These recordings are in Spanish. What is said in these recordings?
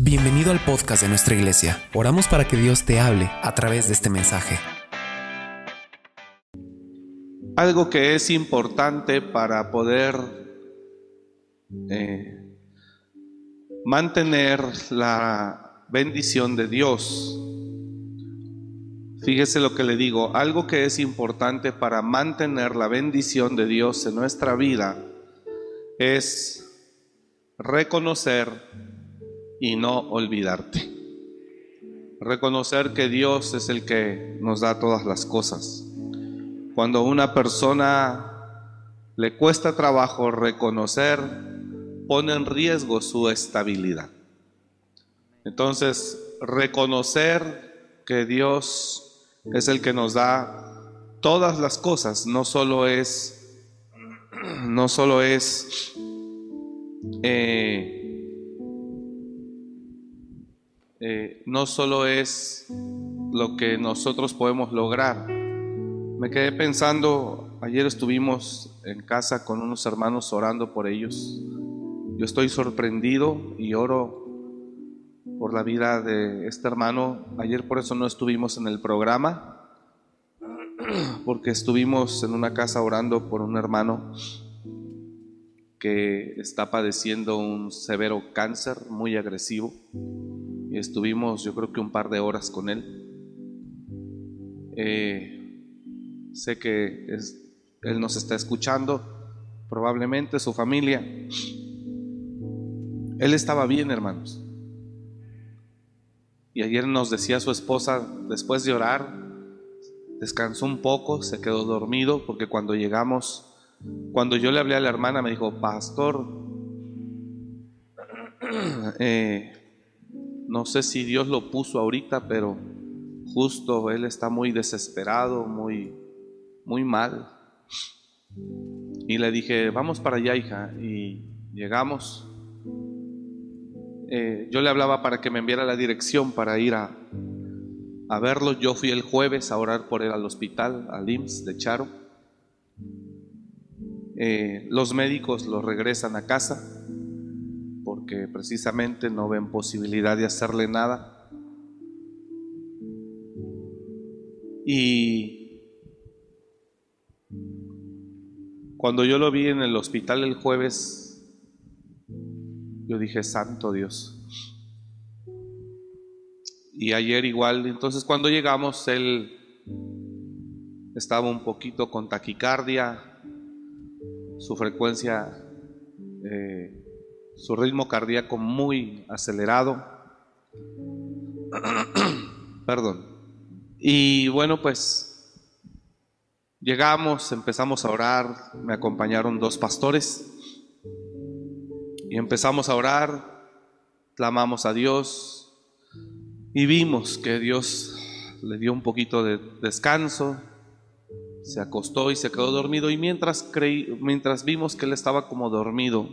Bienvenido al podcast de nuestra iglesia. Oramos para que Dios te hable a través de este mensaje. Algo que es importante para poder eh, mantener la bendición de Dios. Fíjese lo que le digo, algo que es importante para mantener la bendición de Dios en nuestra vida es reconocer y no olvidarte. Reconocer que Dios es el que nos da todas las cosas. Cuando una persona le cuesta trabajo reconocer, pone en riesgo su estabilidad. Entonces, reconocer que Dios es el que nos da todas las cosas, no solo es, no solo es eh, eh, no solo es lo que nosotros podemos lograr. Me quedé pensando, ayer estuvimos en casa con unos hermanos orando por ellos. Yo estoy sorprendido y oro por la vida de este hermano. Ayer por eso no estuvimos en el programa, porque estuvimos en una casa orando por un hermano que está padeciendo un severo cáncer muy agresivo y estuvimos yo creo que un par de horas con él. Eh, sé que él nos está escuchando, probablemente su familia. Él estaba bien, hermanos. Y ayer nos decía su esposa, después de orar, descansó un poco, se quedó dormido, porque cuando llegamos, cuando yo le hablé a la hermana, me dijo, pastor, eh, no sé si Dios lo puso ahorita, pero justo él está muy desesperado, muy, muy mal. Y le dije, vamos para allá, hija. Y llegamos. Eh, yo le hablaba para que me enviara la dirección para ir a, a verlo. Yo fui el jueves a orar por él al hospital, al IMSS de Charo. Eh, los médicos lo regresan a casa que precisamente no ven posibilidad de hacerle nada. Y cuando yo lo vi en el hospital el jueves, yo dije, Santo Dios. Y ayer igual, entonces cuando llegamos, él estaba un poquito con taquicardia, su frecuencia eh, su ritmo cardíaco muy acelerado. Perdón. Y bueno, pues llegamos, empezamos a orar, me acompañaron dos pastores y empezamos a orar, clamamos a Dios y vimos que Dios le dio un poquito de descanso, se acostó y se quedó dormido y mientras, creí, mientras vimos que él estaba como dormido,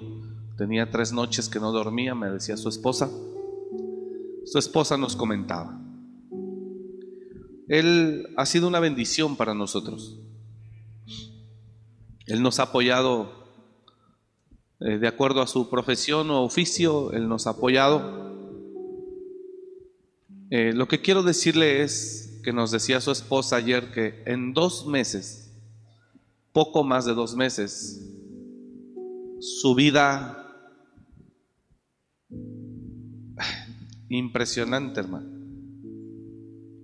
Tenía tres noches que no dormía, me decía su esposa. Su esposa nos comentaba. Él ha sido una bendición para nosotros. Él nos ha apoyado eh, de acuerdo a su profesión o oficio, Él nos ha apoyado. Eh, lo que quiero decirle es que nos decía su esposa ayer que en dos meses, poco más de dos meses, su vida Impresionante, hermano.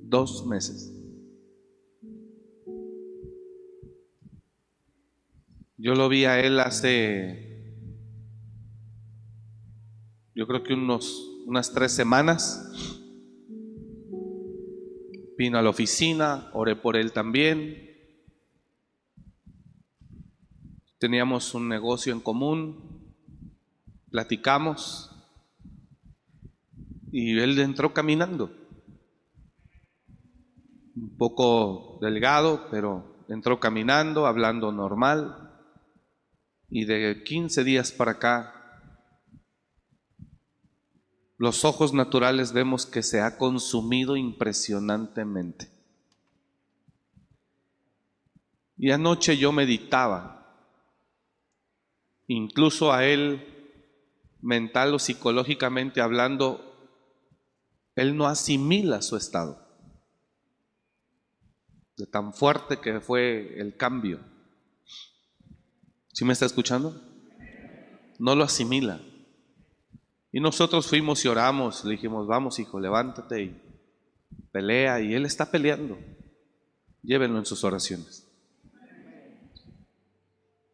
Dos meses. Yo lo vi a él hace, yo creo que unos, unas tres semanas. Vino a la oficina, oré por él también. Teníamos un negocio en común, platicamos y él entró caminando. Un poco delgado, pero entró caminando, hablando normal. Y de 15 días para acá, los ojos naturales vemos que se ha consumido impresionantemente. Y anoche yo meditaba, incluso a él, mental o psicológicamente hablando, él no asimila su estado. De tan fuerte que fue el cambio. ¿Sí me está escuchando? No lo asimila. Y nosotros fuimos y oramos, le dijimos, vamos hijo, levántate y pelea. Y él está peleando. Llévenlo en sus oraciones.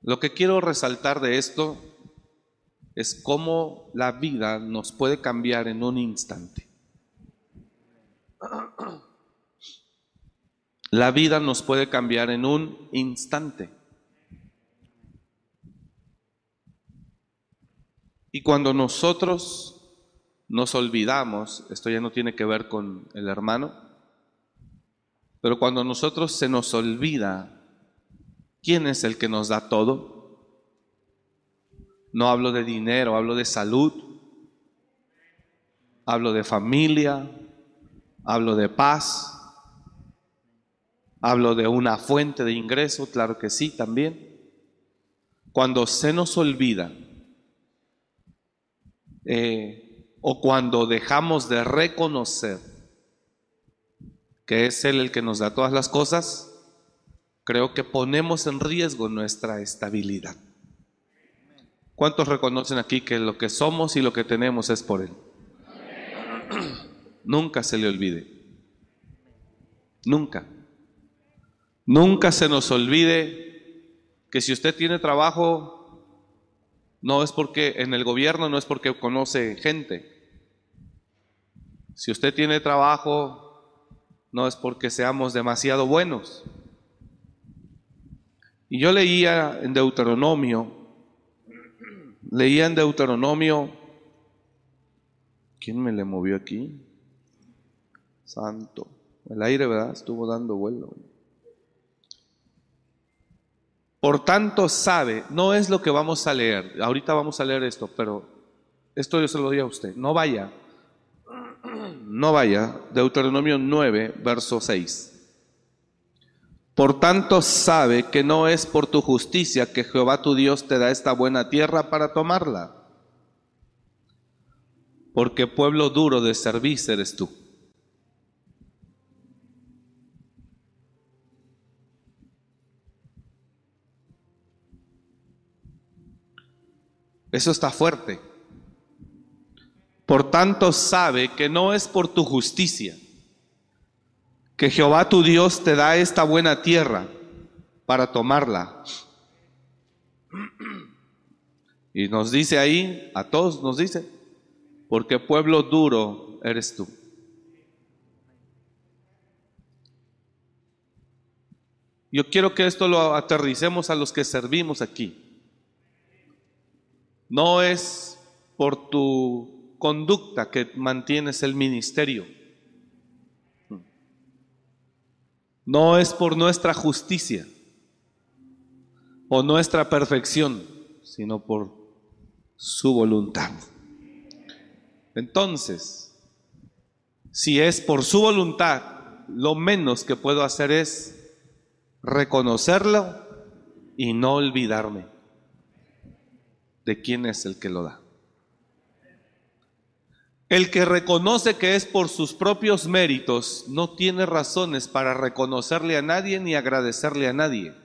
Lo que quiero resaltar de esto es cómo la vida nos puede cambiar en un instante. La vida nos puede cambiar en un instante. Y cuando nosotros nos olvidamos, esto ya no tiene que ver con el hermano, pero cuando nosotros se nos olvida quién es el que nos da todo, no hablo de dinero, hablo de salud, hablo de familia, hablo de paz, hablo de una fuente de ingreso, claro que sí, también. Cuando se nos olvida, eh, o cuando dejamos de reconocer que es Él el que nos da todas las cosas, creo que ponemos en riesgo nuestra estabilidad. ¿Cuántos reconocen aquí que lo que somos y lo que tenemos es por Él? Nunca se le olvide. Nunca. Nunca se nos olvide que si usted tiene trabajo, no es porque en el gobierno no es porque conoce gente. Si usted tiene trabajo, no es porque seamos demasiado buenos. Y yo leía en Deuteronomio, leía en Deuteronomio, ¿quién me le movió aquí? Santo. El aire, ¿verdad? Estuvo dando vuelo. Por tanto sabe, no es lo que vamos a leer, ahorita vamos a leer esto, pero esto yo se lo doy a usted, no vaya, no vaya, Deuteronomio 9, verso 6. Por tanto sabe que no es por tu justicia que Jehová tu Dios te da esta buena tierra para tomarla, porque pueblo duro de servicio eres tú. Eso está fuerte. Por tanto sabe que no es por tu justicia que Jehová tu Dios te da esta buena tierra para tomarla. Y nos dice ahí, a todos nos dice, porque pueblo duro eres tú. Yo quiero que esto lo aterricemos a los que servimos aquí. No es por tu conducta que mantienes el ministerio. No es por nuestra justicia o nuestra perfección, sino por su voluntad. Entonces, si es por su voluntad, lo menos que puedo hacer es reconocerlo y no olvidarme de quién es el que lo da. El que reconoce que es por sus propios méritos no tiene razones para reconocerle a nadie ni agradecerle a nadie.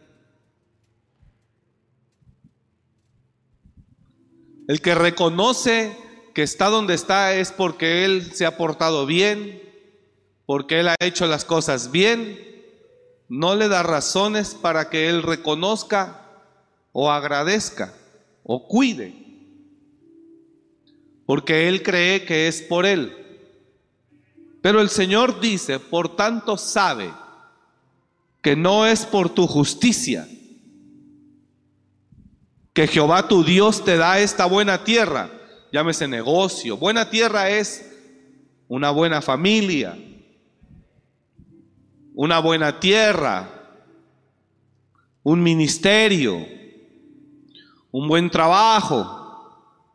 El que reconoce que está donde está es porque él se ha portado bien, porque él ha hecho las cosas bien, no le da razones para que él reconozca o agradezca o cuide, porque él cree que es por él. Pero el Señor dice, por tanto sabe que no es por tu justicia que Jehová tu Dios te da esta buena tierra, llámese negocio. Buena tierra es una buena familia, una buena tierra, un ministerio, un buen trabajo,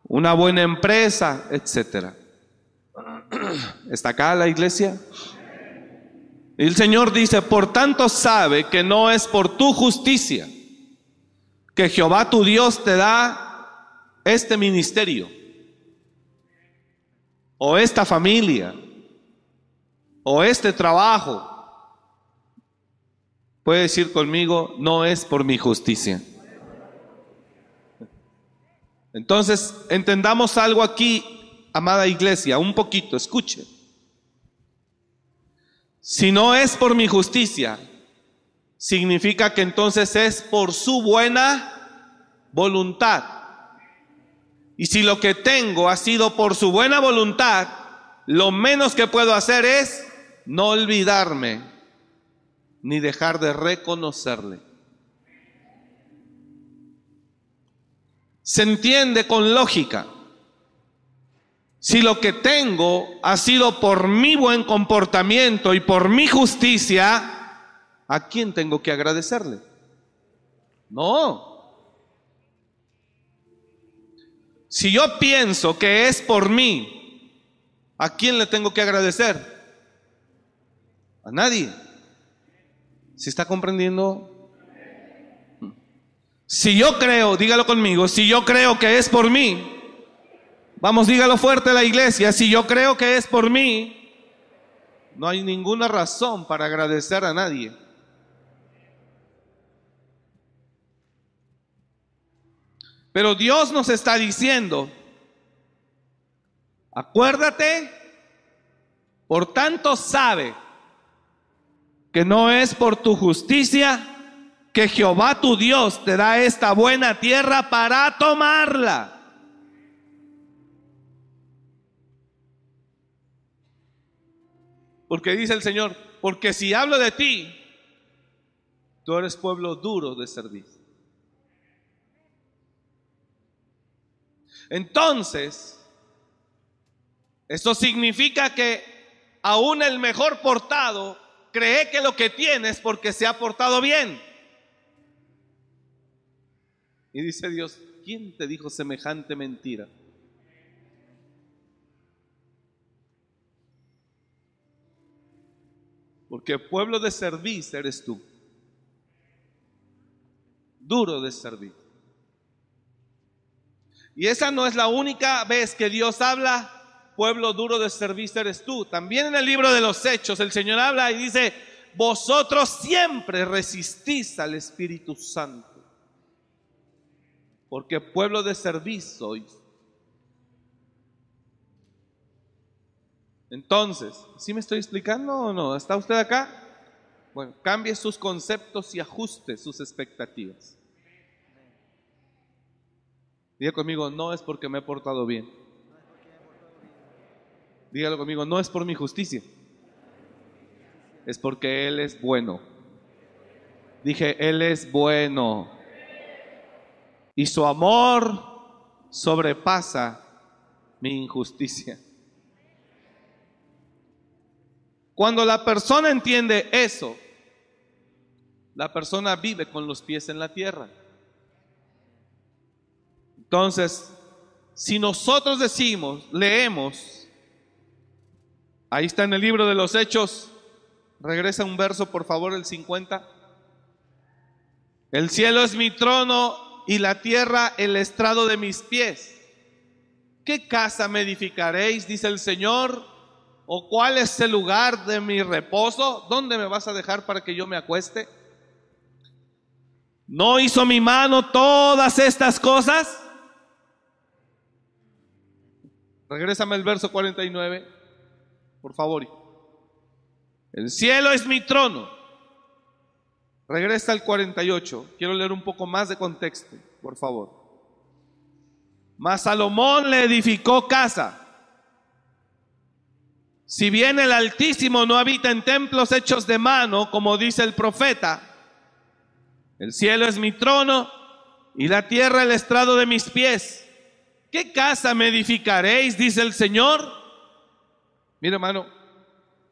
una buena empresa, etcétera. ¿Está acá la iglesia? Y el Señor dice, por tanto sabe que no es por tu justicia que Jehová tu Dios te da este ministerio o esta familia o este trabajo, puede decir conmigo, no es por mi justicia. Entonces, entendamos algo aquí, amada iglesia, un poquito, escuche. Si no es por mi justicia, significa que entonces es por su buena voluntad. Y si lo que tengo ha sido por su buena voluntad, lo menos que puedo hacer es no olvidarme ni dejar de reconocerle. Se entiende con lógica. Si lo que tengo ha sido por mi buen comportamiento y por mi justicia, ¿a quién tengo que agradecerle? No. Si yo pienso que es por mí, ¿a quién le tengo que agradecer? A nadie. ¿Se está comprendiendo? Si yo creo, dígalo conmigo, si yo creo que es por mí, vamos, dígalo fuerte a la iglesia, si yo creo que es por mí, no hay ninguna razón para agradecer a nadie. Pero Dios nos está diciendo, acuérdate, por tanto sabe que no es por tu justicia que Jehová tu Dios te da esta buena tierra para tomarla. Porque dice el Señor, porque si hablo de ti, tú eres pueblo duro de servicio. Entonces, eso significa que aún el mejor portado cree que lo que tiene es porque se ha portado bien. Y dice Dios, ¿quién te dijo semejante mentira? Porque pueblo de servicio eres tú. Duro de servir. Y esa no es la única vez que Dios habla, pueblo duro de servicio eres tú. También en el libro de los Hechos el Señor habla y dice, vosotros siempre resistís al Espíritu Santo. Porque pueblo de servicio. Entonces, ¿sí me estoy explicando o no? ¿Está usted acá? Bueno, cambie sus conceptos y ajuste sus expectativas. Diga conmigo, no es porque me he portado bien. Dígalo conmigo, no es por mi justicia. Es porque Él es bueno. Dije, Él es bueno. Y su amor sobrepasa mi injusticia. Cuando la persona entiende eso, la persona vive con los pies en la tierra. Entonces, si nosotros decimos, leemos, ahí está en el libro de los Hechos, regresa un verso por favor, el 50. El cielo es mi trono y la tierra el estrado de mis pies. ¿Qué casa me edificaréis? Dice el Señor. ¿O cuál es el lugar de mi reposo? ¿Dónde me vas a dejar para que yo me acueste? ¿No hizo mi mano todas estas cosas? Regrésame el verso 49, por favor. El cielo es mi trono. Regresa al 48. Quiero leer un poco más de contexto, por favor. Mas Salomón le edificó casa. Si bien el Altísimo no habita en templos hechos de mano, como dice el profeta, el cielo es mi trono y la tierra el estrado de mis pies. ¿Qué casa me edificaréis? Dice el Señor. Mira, hermano,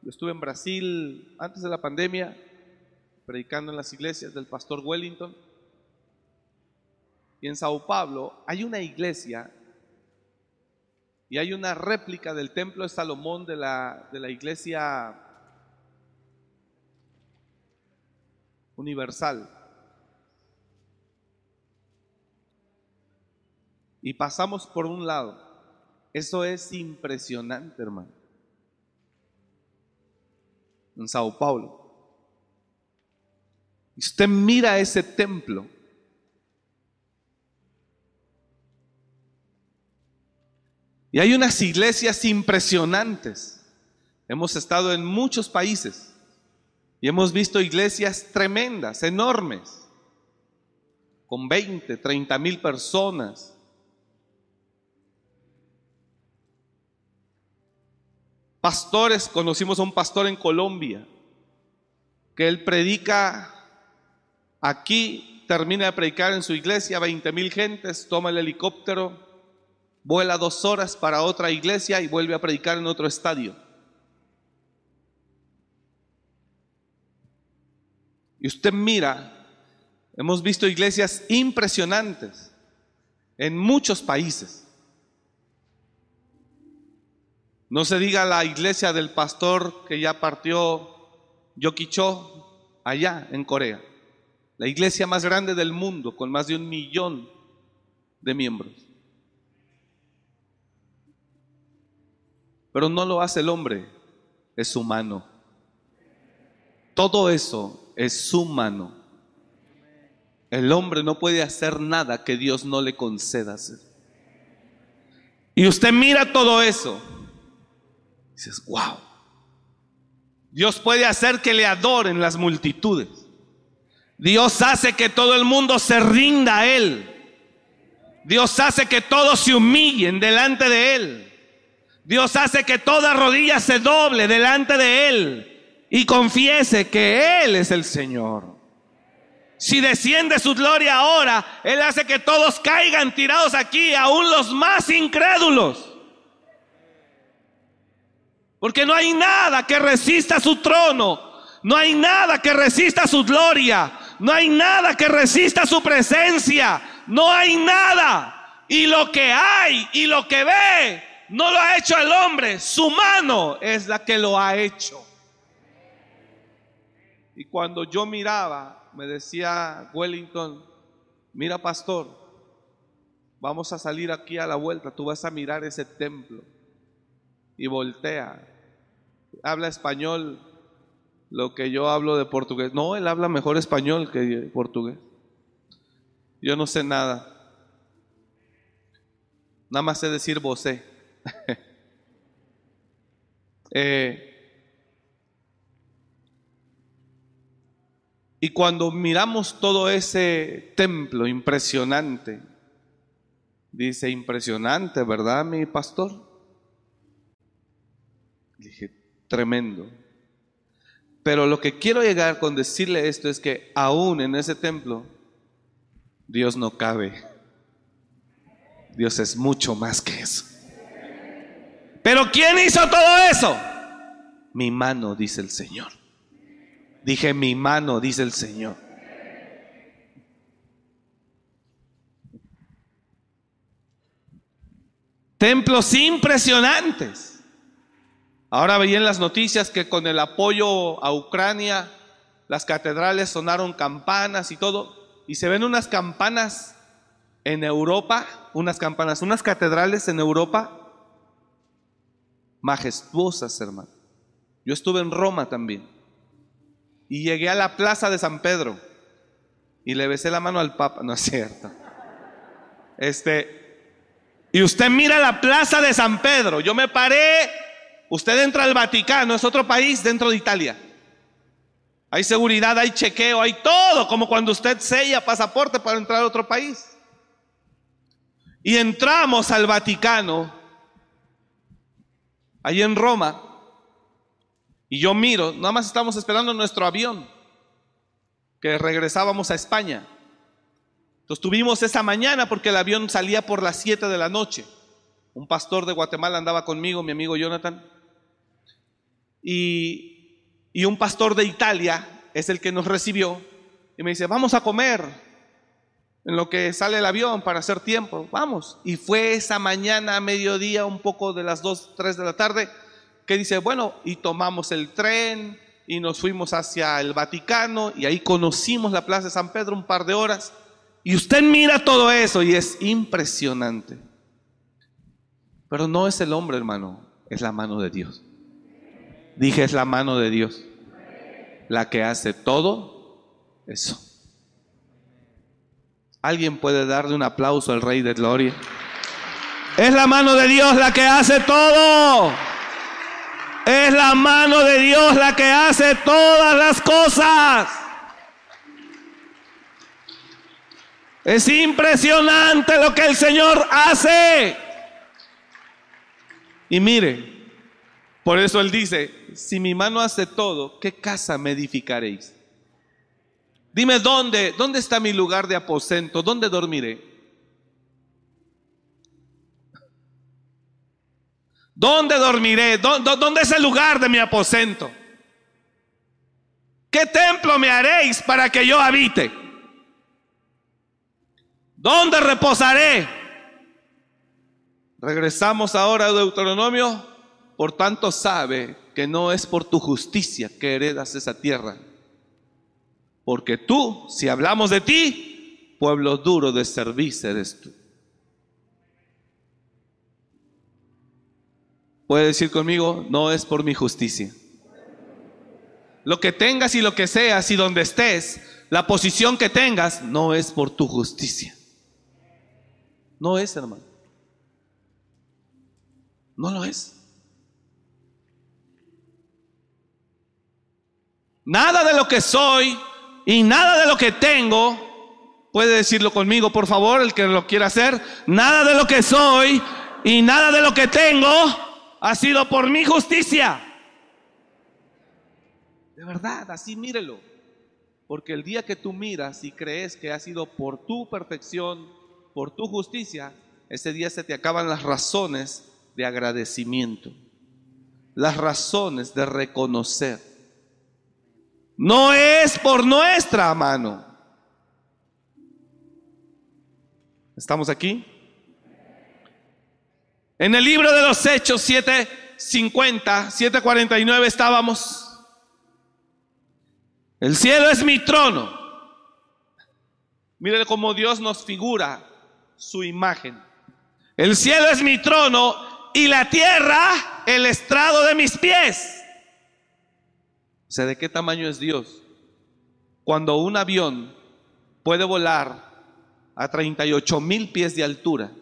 yo estuve en Brasil antes de la pandemia, predicando en las iglesias del pastor Wellington. Y en Sao Paulo hay una iglesia y hay una réplica del templo de Salomón de la, de la iglesia universal. y pasamos por un lado. Eso es impresionante, hermano. en Sao Paulo. Usted mira ese templo. Y hay unas iglesias impresionantes. Hemos estado en muchos países y hemos visto iglesias tremendas, enormes, con 20, 30 mil personas. Pastores, conocimos a un pastor en Colombia, que él predica aquí, termina de predicar en su iglesia, 20 mil gentes, toma el helicóptero, vuela dos horas para otra iglesia y vuelve a predicar en otro estadio. Y usted mira, hemos visto iglesias impresionantes en muchos países. No se diga la iglesia del pastor que ya partió Yokicho allá en Corea. La iglesia más grande del mundo con más de un millón de miembros. Pero no lo hace el hombre, es humano. Todo eso es humano. El hombre no puede hacer nada que Dios no le conceda hacer. Y usted mira todo eso Dices, wow. Dios puede hacer que le adoren las multitudes. Dios hace que todo el mundo se rinda a Él. Dios hace que todos se humillen delante de Él. Dios hace que toda rodilla se doble delante de Él y confiese que Él es el Señor. Si desciende su gloria ahora, Él hace que todos caigan tirados aquí, aún los más incrédulos. Porque no hay nada que resista su trono. No hay nada que resista su gloria. No hay nada que resista su presencia. No hay nada. Y lo que hay y lo que ve no lo ha hecho el hombre. Su mano es la que lo ha hecho. Y cuando yo miraba, me decía Wellington, mira pastor, vamos a salir aquí a la vuelta, tú vas a mirar ese templo. Y voltea habla español lo que yo hablo de portugués. No, él habla mejor español que portugués. Yo no sé nada. Nada más sé decir vocé. eh, y cuando miramos todo ese templo impresionante, dice impresionante, ¿verdad, mi pastor? Dije, tremendo. Pero lo que quiero llegar con decirle esto es que aún en ese templo Dios no cabe. Dios es mucho más que eso. Pero ¿quién hizo todo eso? Mi mano, dice el Señor. Dije, mi mano, dice el Señor. Templos impresionantes. Ahora veía en las noticias que con el apoyo a Ucrania, las catedrales sonaron campanas y todo, y se ven unas campanas en Europa, unas campanas, unas catedrales en Europa majestuosas, hermano. Yo estuve en Roma también y llegué a la plaza de San Pedro y le besé la mano al Papa, no es cierto. Este, y usted mira la plaza de San Pedro, yo me paré Usted entra al Vaticano, es otro país dentro de Italia. Hay seguridad, hay chequeo, hay todo, como cuando usted sella pasaporte para entrar a otro país. Y entramos al Vaticano, ahí en Roma, y yo miro, nada más estamos esperando nuestro avión, que regresábamos a España. Entonces tuvimos esa mañana porque el avión salía por las 7 de la noche. Un pastor de Guatemala andaba conmigo, mi amigo Jonathan y, un pastor de Italia es el que nos recibió y me dice, vamos a comer en lo que sale el avión para hacer tiempo, vamos. Y fue esa mañana a mediodía, un poco de las 2, 3 de la tarde, que dice, bueno, y tomamos el tren y nos fuimos hacia el Vaticano y ahí conocimos la Plaza de San Pedro un par de horas. Y usted mira todo eso y es impresionante. Pero no es el hombre, hermano, es la mano de Dios. Dije, es la mano de Dios. la que hace todo eso. ¿Alguien puede darle un aplauso al Rey de Gloria? Es la mano de Dios la que hace todo. Es la mano de Dios la que hace todas las cosas. Es impresionante lo que el Señor hace. Y mire, por eso Él dice, si mi mano hace todo, ¿qué casa me edificaréis? Dime dónde, dónde está mi lugar de aposento, dónde dormiré. ¿Dónde dormiré? ¿Dónde es el lugar de mi aposento? ¿Qué templo me haréis para que yo habite? ¿Dónde reposaré? Regresamos ahora a Deuteronomio. Por tanto, sabe que no es por tu justicia que heredas esa tierra. Porque tú, si hablamos de ti, pueblo duro de servicio eres tú. Puede decir conmigo, no es por mi justicia. Lo que tengas y lo que seas y donde estés, la posición que tengas, no es por tu justicia. No es, hermano. No lo es. Nada de lo que soy y nada de lo que tengo, puede decirlo conmigo, por favor, el que lo quiera hacer, nada de lo que soy y nada de lo que tengo ha sido por mi justicia. De verdad, así mírelo. Porque el día que tú miras y crees que ha sido por tu perfección, por tu justicia, ese día se te acaban las razones de agradecimiento, las razones de reconocer. No es por nuestra mano. ¿Estamos aquí? En el libro de los Hechos 750, 749 estábamos. El cielo es mi trono. Mire cómo Dios nos figura su imagen. El cielo es mi trono y la tierra el estrado de mis pies. Sea, ¿de qué tamaño es Dios? Cuando un avión puede volar a 38 mil pies de altura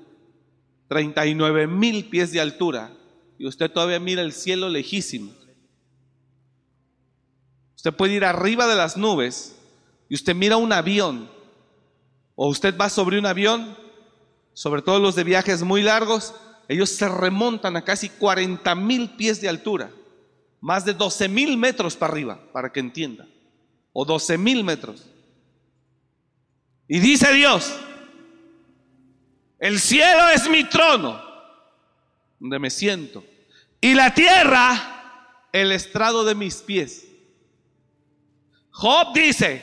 39 mil pies de altura y usted todavía mira el cielo lejísimo. Usted puede ir arriba de las nubes y usted mira un avión o usted va sobre un avión, sobre todo los de viajes muy largos, ellos se remontan a casi 40 mil pies de altura, más de 12 mil metros para arriba, para que entienda, o 12 mil metros. Y dice Dios, el cielo es mi trono, donde me siento. Y la tierra, el estrado de mis pies. Job dice,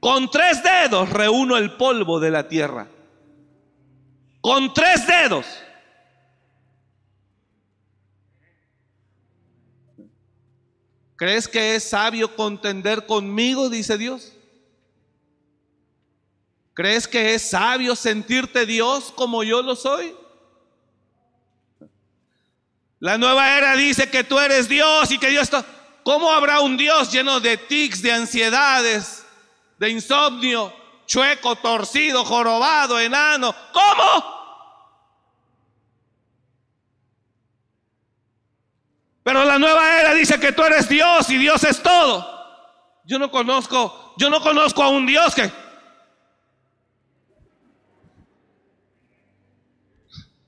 con tres dedos reúno el polvo de la tierra. Con tres dedos. ¿Crees que es sabio contender conmigo? Dice Dios. ¿Crees que es sabio sentirte Dios como yo lo soy? La nueva era dice que tú eres Dios y que Dios está... ¿Cómo habrá un Dios lleno de tics, de ansiedades, de insomnio, chueco, torcido, jorobado, enano? ¿Cómo? Pero la nueva era dice que tú eres Dios y Dios es todo. Yo no conozco, yo no conozco a un Dios que Ahí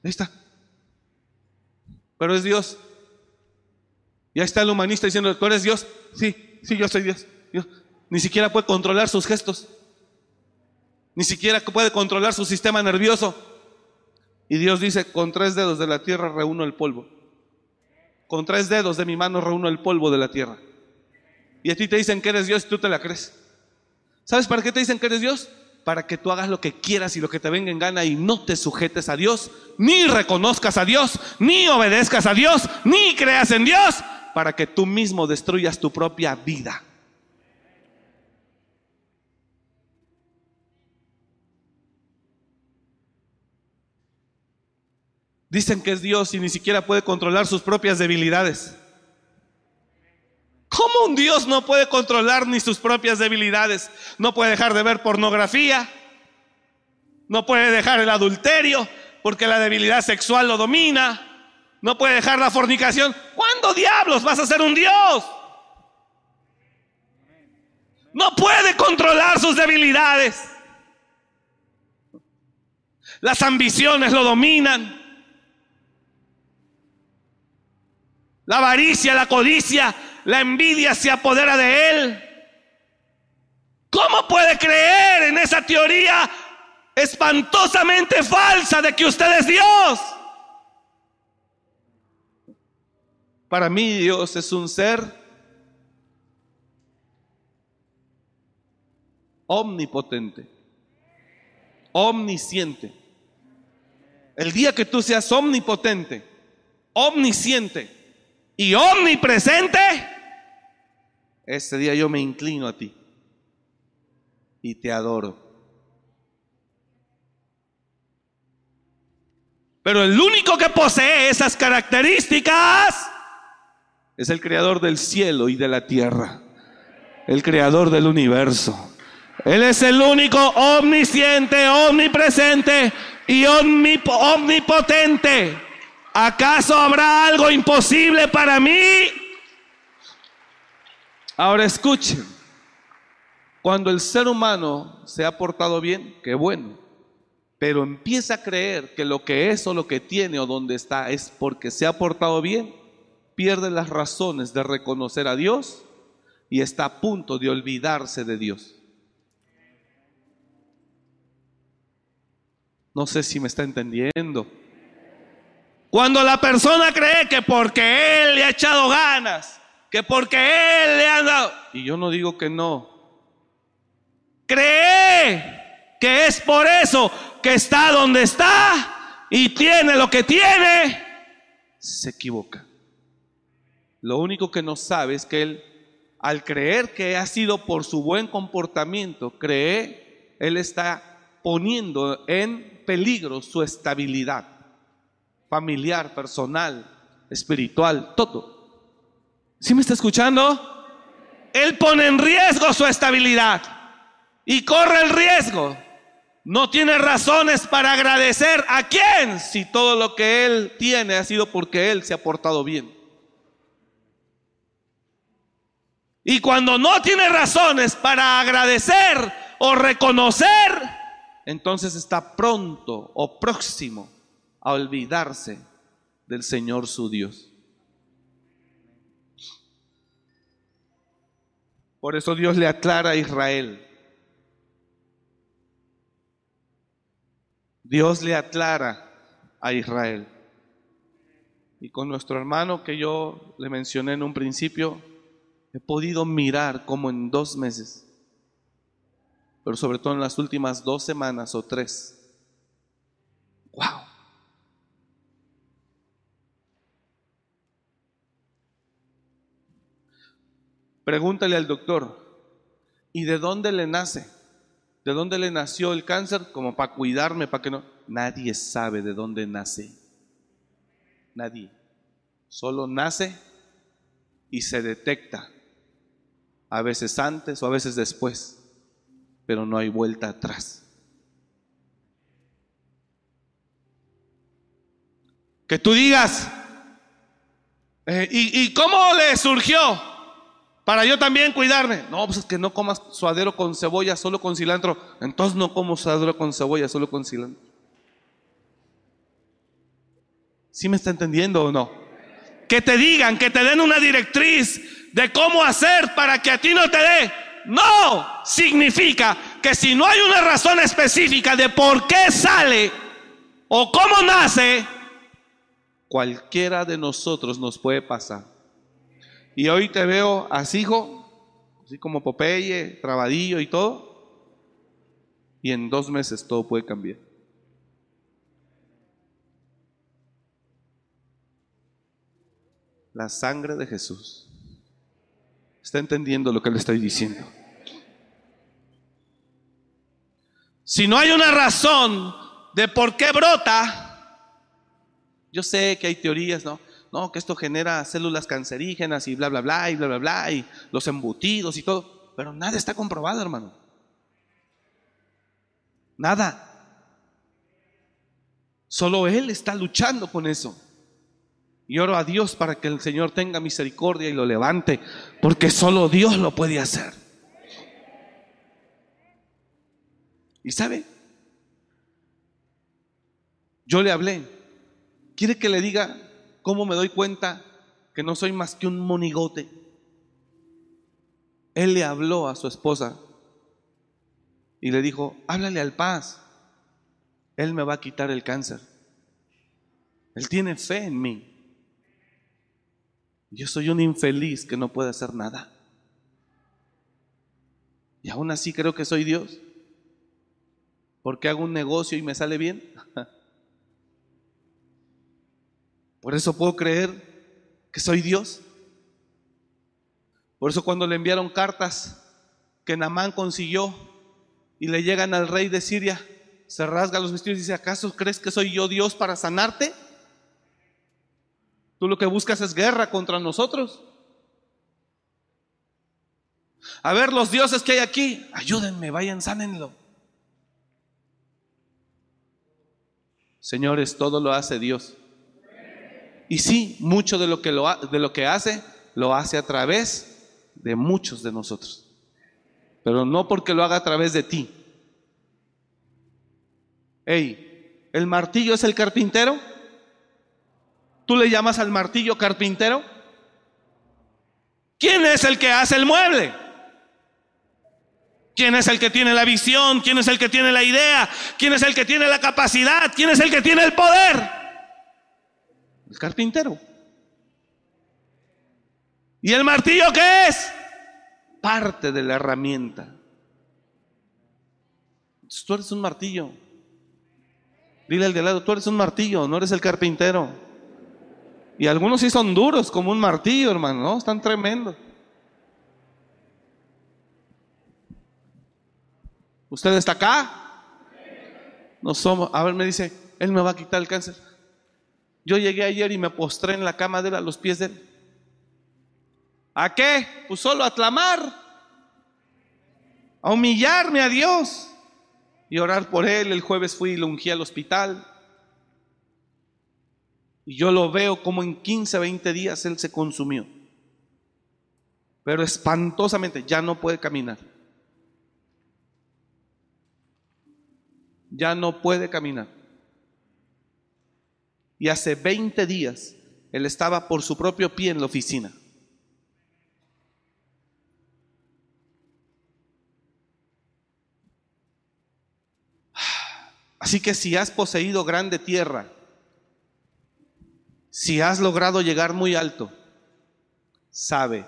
está. Pero es Dios. Y ahí está el humanista diciendo, ¿tú eres Dios? Sí, sí, yo soy Dios. Ni siquiera puede controlar sus gestos. Ni siquiera puede controlar su sistema nervioso. Y Dios dice, con tres dedos de la tierra reúno el polvo. Con tres dedos de mi mano reúno el polvo de la tierra. Y a ti te dicen que eres Dios y tú te la crees. ¿Sabes para qué te dicen que eres Dios? para que tú hagas lo que quieras y lo que te venga en gana y no te sujetes a Dios, ni reconozcas a Dios, ni obedezcas a Dios, ni creas en Dios, para que tú mismo destruyas tu propia vida. Dicen que es Dios y ni siquiera puede controlar sus propias debilidades. ¿Cómo un Dios no puede controlar ni sus propias debilidades? No puede dejar de ver pornografía, no puede dejar el adulterio porque la debilidad sexual lo domina, no puede dejar la fornicación. ¿Cuándo diablos vas a ser un Dios? No puede controlar sus debilidades. Las ambiciones lo dominan. La avaricia, la codicia, la envidia se apodera de él. ¿Cómo puede creer en esa teoría espantosamente falsa de que usted es Dios? Para mí Dios es un ser omnipotente, omnisciente. El día que tú seas omnipotente, omnisciente y omnipresente, ese día yo me inclino a ti y te adoro. Pero el único que posee esas características es el creador del cielo y de la tierra, el creador del universo. Él es el único omnisciente, omnipresente y omnipotente. ¿Acaso habrá algo imposible para mí? Ahora escuchen, cuando el ser humano se ha portado bien, qué bueno, pero empieza a creer que lo que es o lo que tiene o donde está es porque se ha portado bien, pierde las razones de reconocer a Dios y está a punto de olvidarse de Dios. No sé si me está entendiendo. Cuando la persona cree que porque Él le ha echado ganas, que porque Él le ha dado, y yo no digo que no, cree que es por eso que está donde está y tiene lo que tiene, se equivoca. Lo único que no sabe es que él, al creer que ha sido por su buen comportamiento, cree, él está poniendo en peligro su estabilidad familiar, personal, espiritual, todo. ¿Sí me está escuchando? Él pone en riesgo su estabilidad y corre el riesgo. No tiene razones para agradecer a quién si todo lo que él tiene ha sido porque él se ha portado bien. Y cuando no tiene razones para agradecer o reconocer, entonces está pronto o próximo a olvidarse del Señor su Dios. Por eso Dios le aclara a Israel. Dios le aclara a Israel. Y con nuestro hermano que yo le mencioné en un principio, he podido mirar como en dos meses, pero sobre todo en las últimas dos semanas o tres. ¡Wow! Pregúntale al doctor, ¿y de dónde le nace? ¿De dónde le nació el cáncer? Como para cuidarme, para que no. Nadie sabe de dónde nace. Nadie. Solo nace y se detecta a veces antes o a veces después, pero no hay vuelta atrás. Que tú digas, eh, ¿y, cómo le surgió? Para yo también cuidarme. No, pues es que no comas suadero con cebolla, solo con cilantro. Entonces no como suadero con cebolla, solo con cilantro. ¿Sí me está entendiendo o no? Que te digan, que te den una directriz de cómo hacer para que a ti no te dé. No, significa que si no hay una razón específica de por qué sale o cómo nace, cualquiera de nosotros nos puede pasar. Y hoy te veo así, hijo, así como Popeye, trabadillo y todo, y en dos meses todo puede cambiar. La sangre de Jesús ¿Está entendiendo lo que le estoy diciendo? Si no hay una razón de por qué brota, yo sé que hay teorías, ¿no? No, que esto genera células cancerígenas y bla, bla, bla, y bla, bla, bla, y los embutidos y todo. Pero nada está comprobado, hermano. Nada. Solo Él está luchando con eso. Y oro a Dios para que el Señor tenga misericordia y lo levante, porque solo Dios lo puede hacer. ¿Y sabe? Yo le hablé. ¿Quiere que le diga cómo me doy cuenta que no soy más que un monigote? Él le habló a su esposa y le dijo, háblale al paz. Él me va a quitar el cáncer. Él tiene fe en mí. Yo soy un infeliz que no puede hacer nada. Y aún así creo que soy Dios. Porque hago un negocio y me sale bien. Por eso puedo creer que soy Dios. Por eso cuando le enviaron cartas que Namán consiguió y le llegan al rey de Siria, se rasga los vestidos y dice, ¿acaso crees que soy yo Dios para sanarte? Tú lo que buscas es guerra contra nosotros. A ver, los dioses que hay aquí, ayúdenme, vayan, sánenlo. Señores, todo lo hace Dios. Y sí, mucho de lo que, lo, de lo que hace, lo hace a través de muchos de nosotros. Pero no porque lo haga a través de ti. Hey, ¿el martillo es el carpintero? ¿Tú le llamas al martillo carpintero? ¿Quién es el que hace el mueble? ¿Quién es el que tiene la visión? ¿Quién es el que tiene la idea? ¿Quién es el que tiene la capacidad? ¿Quién es el que tiene el poder? El carpintero. ¿Y el martillo qué es? Parte de la herramienta. tú eres un martillo. Dile al de lado, tú eres un martillo, no eres el carpintero. Y algunos sí son duros, como un martillo, hermano, ¿no? Están tremendos. ¿Usted está acá? No somos. A ver, me dice, Él me va a quitar el cáncer. Yo llegué ayer y me postré en la cama de él a los pies de él. ¿A qué? Pues solo a clamar, a humillarme a Dios y orar por él. El jueves fui y lo ungí al hospital. Y yo lo veo como en 15, 20 días él se consumió. Pero espantosamente ya no puede caminar. Ya no puede caminar. Y hace 20 días él estaba por su propio pie en la oficina. Así que si has poseído grande tierra, si has logrado llegar muy alto, sabe,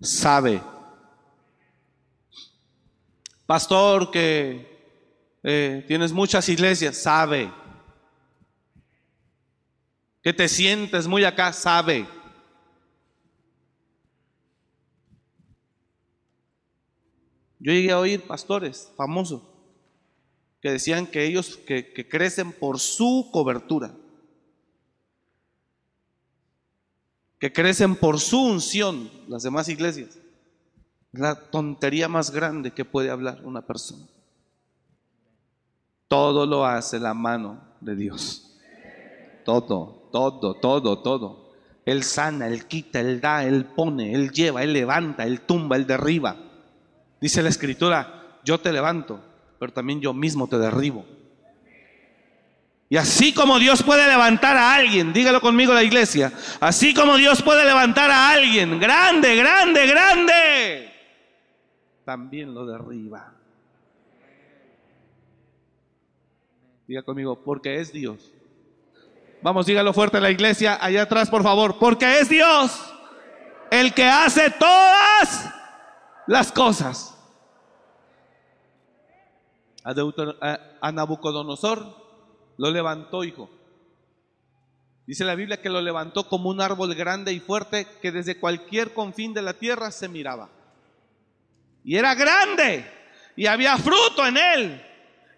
sabe. Pastor, que eh, tienes muchas iglesias, sabe. Que te sientes muy acá, sabe. Yo llegué a oír pastores famosos que decían que ellos que crecen por su cobertura. que crecen por su unción, las demás iglesias. Es la tontería más grande que puede hablar una persona. Todo lo hace la mano de Dios. Todo, todo, todo, todo. Él sana, Él quita, Él da, Él pone, Él lleva, Él levanta, Él tumba, Él derriba. Dice la escritura, yo te levanto, pero también yo mismo te derribo. Y así como Dios puede levantar a alguien, dígalo conmigo la iglesia, así como Dios puede levantar a alguien, grande, grande, grande, también lo derriba. Diga conmigo, porque es Dios. Vamos, dígalo fuerte a la iglesia, allá atrás, por favor, porque es Dios el que hace todas las cosas. A, Nabucodonosor lo levantó, hijo. Dice la Biblia que lo levantó como un árbol grande y fuerte que desde cualquier confín de la tierra se miraba. Y era grande y había fruto en él.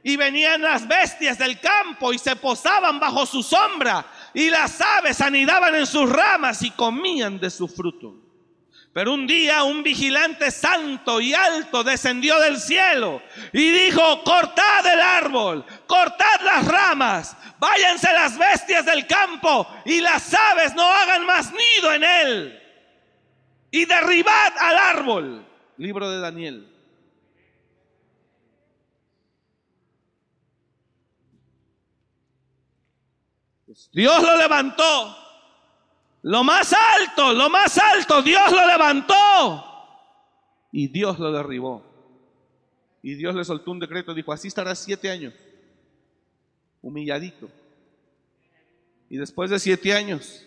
Y venían las bestias del campo y se posaban bajo su sombra. y las aves anidaban en sus ramas y comían de su fruto. Pero un día un vigilante santo y alto descendió del cielo y dijo, cortad el árbol, cortad las ramas, váyanse las bestias del campo y las aves no hagan más nido en él. Y derribad al árbol. Libro de Daniel. Dios lo levantó lo más alto, lo más alto, Dios lo levantó. Y Dios lo derribó. Y Dios le soltó un decreto dijo, así estarás siete años, humilladito. Y después de siete años,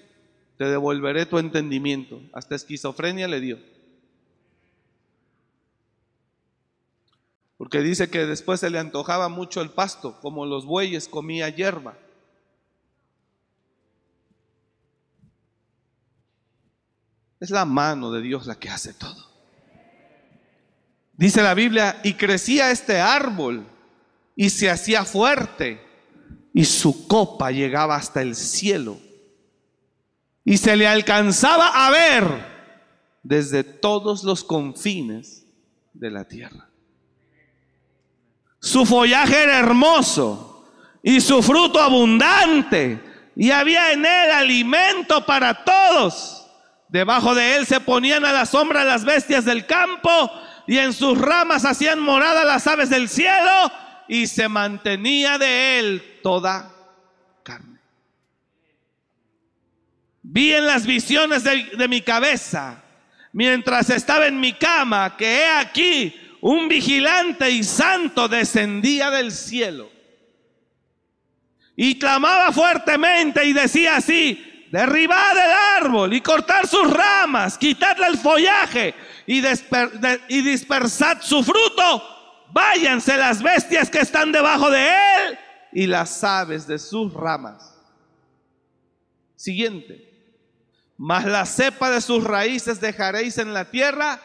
te devolveré tu entendimiento. Hasta esquizofrenia le dio. Porque dice que después se le antojaba mucho el pasto, como los bueyes comía hierba. Es la mano de Dios la que hace todo. Dice la Biblia, y crecía este árbol y se hacía fuerte y su copa llegaba hasta el cielo y se le alcanzaba a ver desde todos los confines de la tierra. Su follaje era hermoso y su fruto abundante y había en él alimento para todos. Debajo de él se ponían a la sombra las bestias del campo y en sus ramas hacían morada las aves del cielo y se mantenía de él toda carne. Vi en las visiones de, de mi cabeza, mientras estaba en mi cama, que he aquí un vigilante y santo descendía del cielo. Y clamaba fuertemente y decía así, derribad el árbol y cortar sus ramas, quitadle el follaje y, y dispersad su fruto. Váyanse las bestias que están debajo de él y las aves de sus ramas. Siguiente. Mas la cepa de sus raíces dejaréis en la tierra.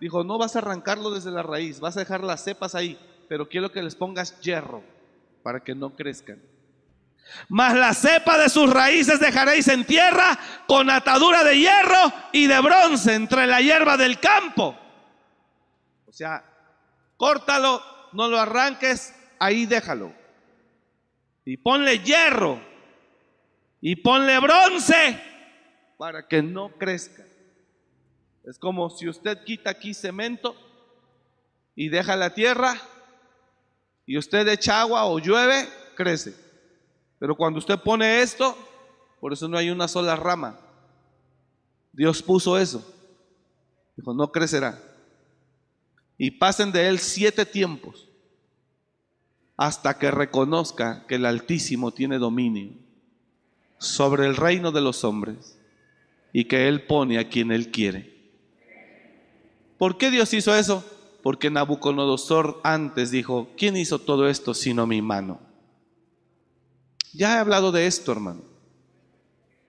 Dijo, no vas a arrancarlo desde la raíz, vas a dejar las cepas ahí, pero quiero que les pongas hierro para que no crezcan. Mas la cepa de sus raíces dejaréis en tierra con atadura de hierro y de bronce entre la hierba del campo. O sea, córtalo, no lo arranques, ahí déjalo. Y ponle hierro y ponle bronce para que no crezca. Es como si usted quita aquí cemento y deja la tierra y usted echa agua o llueve, crece. Pero cuando usted pone esto, por eso no hay una sola rama. Dios puso eso. Dijo, no crecerá. Y pasen de él siete tiempos hasta que reconozca que el Altísimo tiene dominio sobre el reino de los hombres y que Él pone a quien Él quiere. ¿Por qué Dios hizo eso? Porque Nabucodonosor antes dijo, ¿quién hizo todo esto sino mi mano? Ya he hablado de esto, hermano.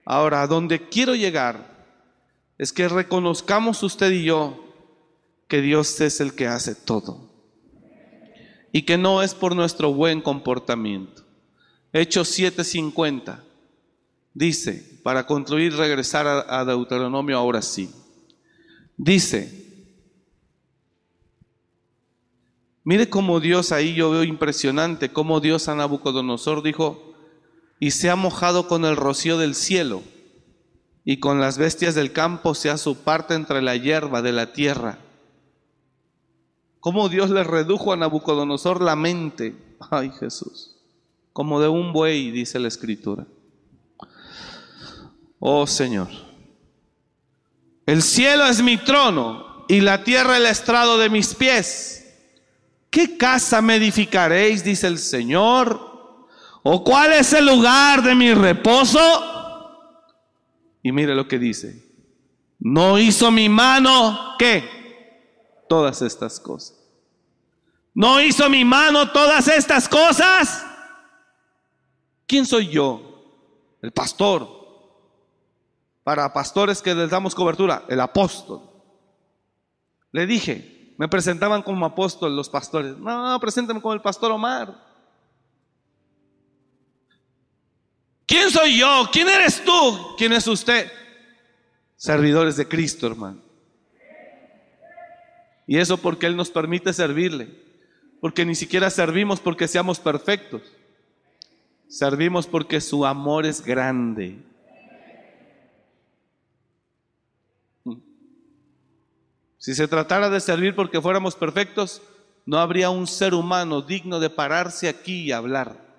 Ahora, a donde quiero llegar es que reconozcamos usted y yo que Dios es el que hace todo y que no es por nuestro buen comportamiento. Hechos 7:50 dice, para concluir, regresar a, Deuteronomio ahora sí, dice, mire cómo Dios ahí yo veo impresionante, cómo Dios a Nabucodonosor dijo, y se ha mojado con el rocío del cielo, y con las bestias del campo sea su parte entre la hierba de la tierra. Cómo Dios le redujo a Nabucodonosor la mente, ay Jesús, como de un buey, dice la escritura. Oh Señor, el cielo es mi trono y la tierra el estrado de mis pies. ¿Qué casa me edificaréis? dice el Señor ¿O cuál es el lugar de mi reposo? Y mire lo que dice. No hizo mi mano, ¿qué? Todas estas cosas. No hizo mi mano todas estas cosas. ¿Quién soy yo? El pastor. Para pastores que les damos cobertura, el apóstol. Le dije, me presentaban como apóstol los pastores. No, preséntame como el pastor Omar. ¿Quién soy yo? ¿Quién eres tú? ¿Quién es usted? Servidores de Cristo, hermano. Y eso porque Él nos permite servirle. Porque ni siquiera servimos porque seamos perfectos. Servimos porque su amor es grande. Si se tratara de servir porque fuéramos perfectos, no habría un ser humano digno de pararse aquí y hablar.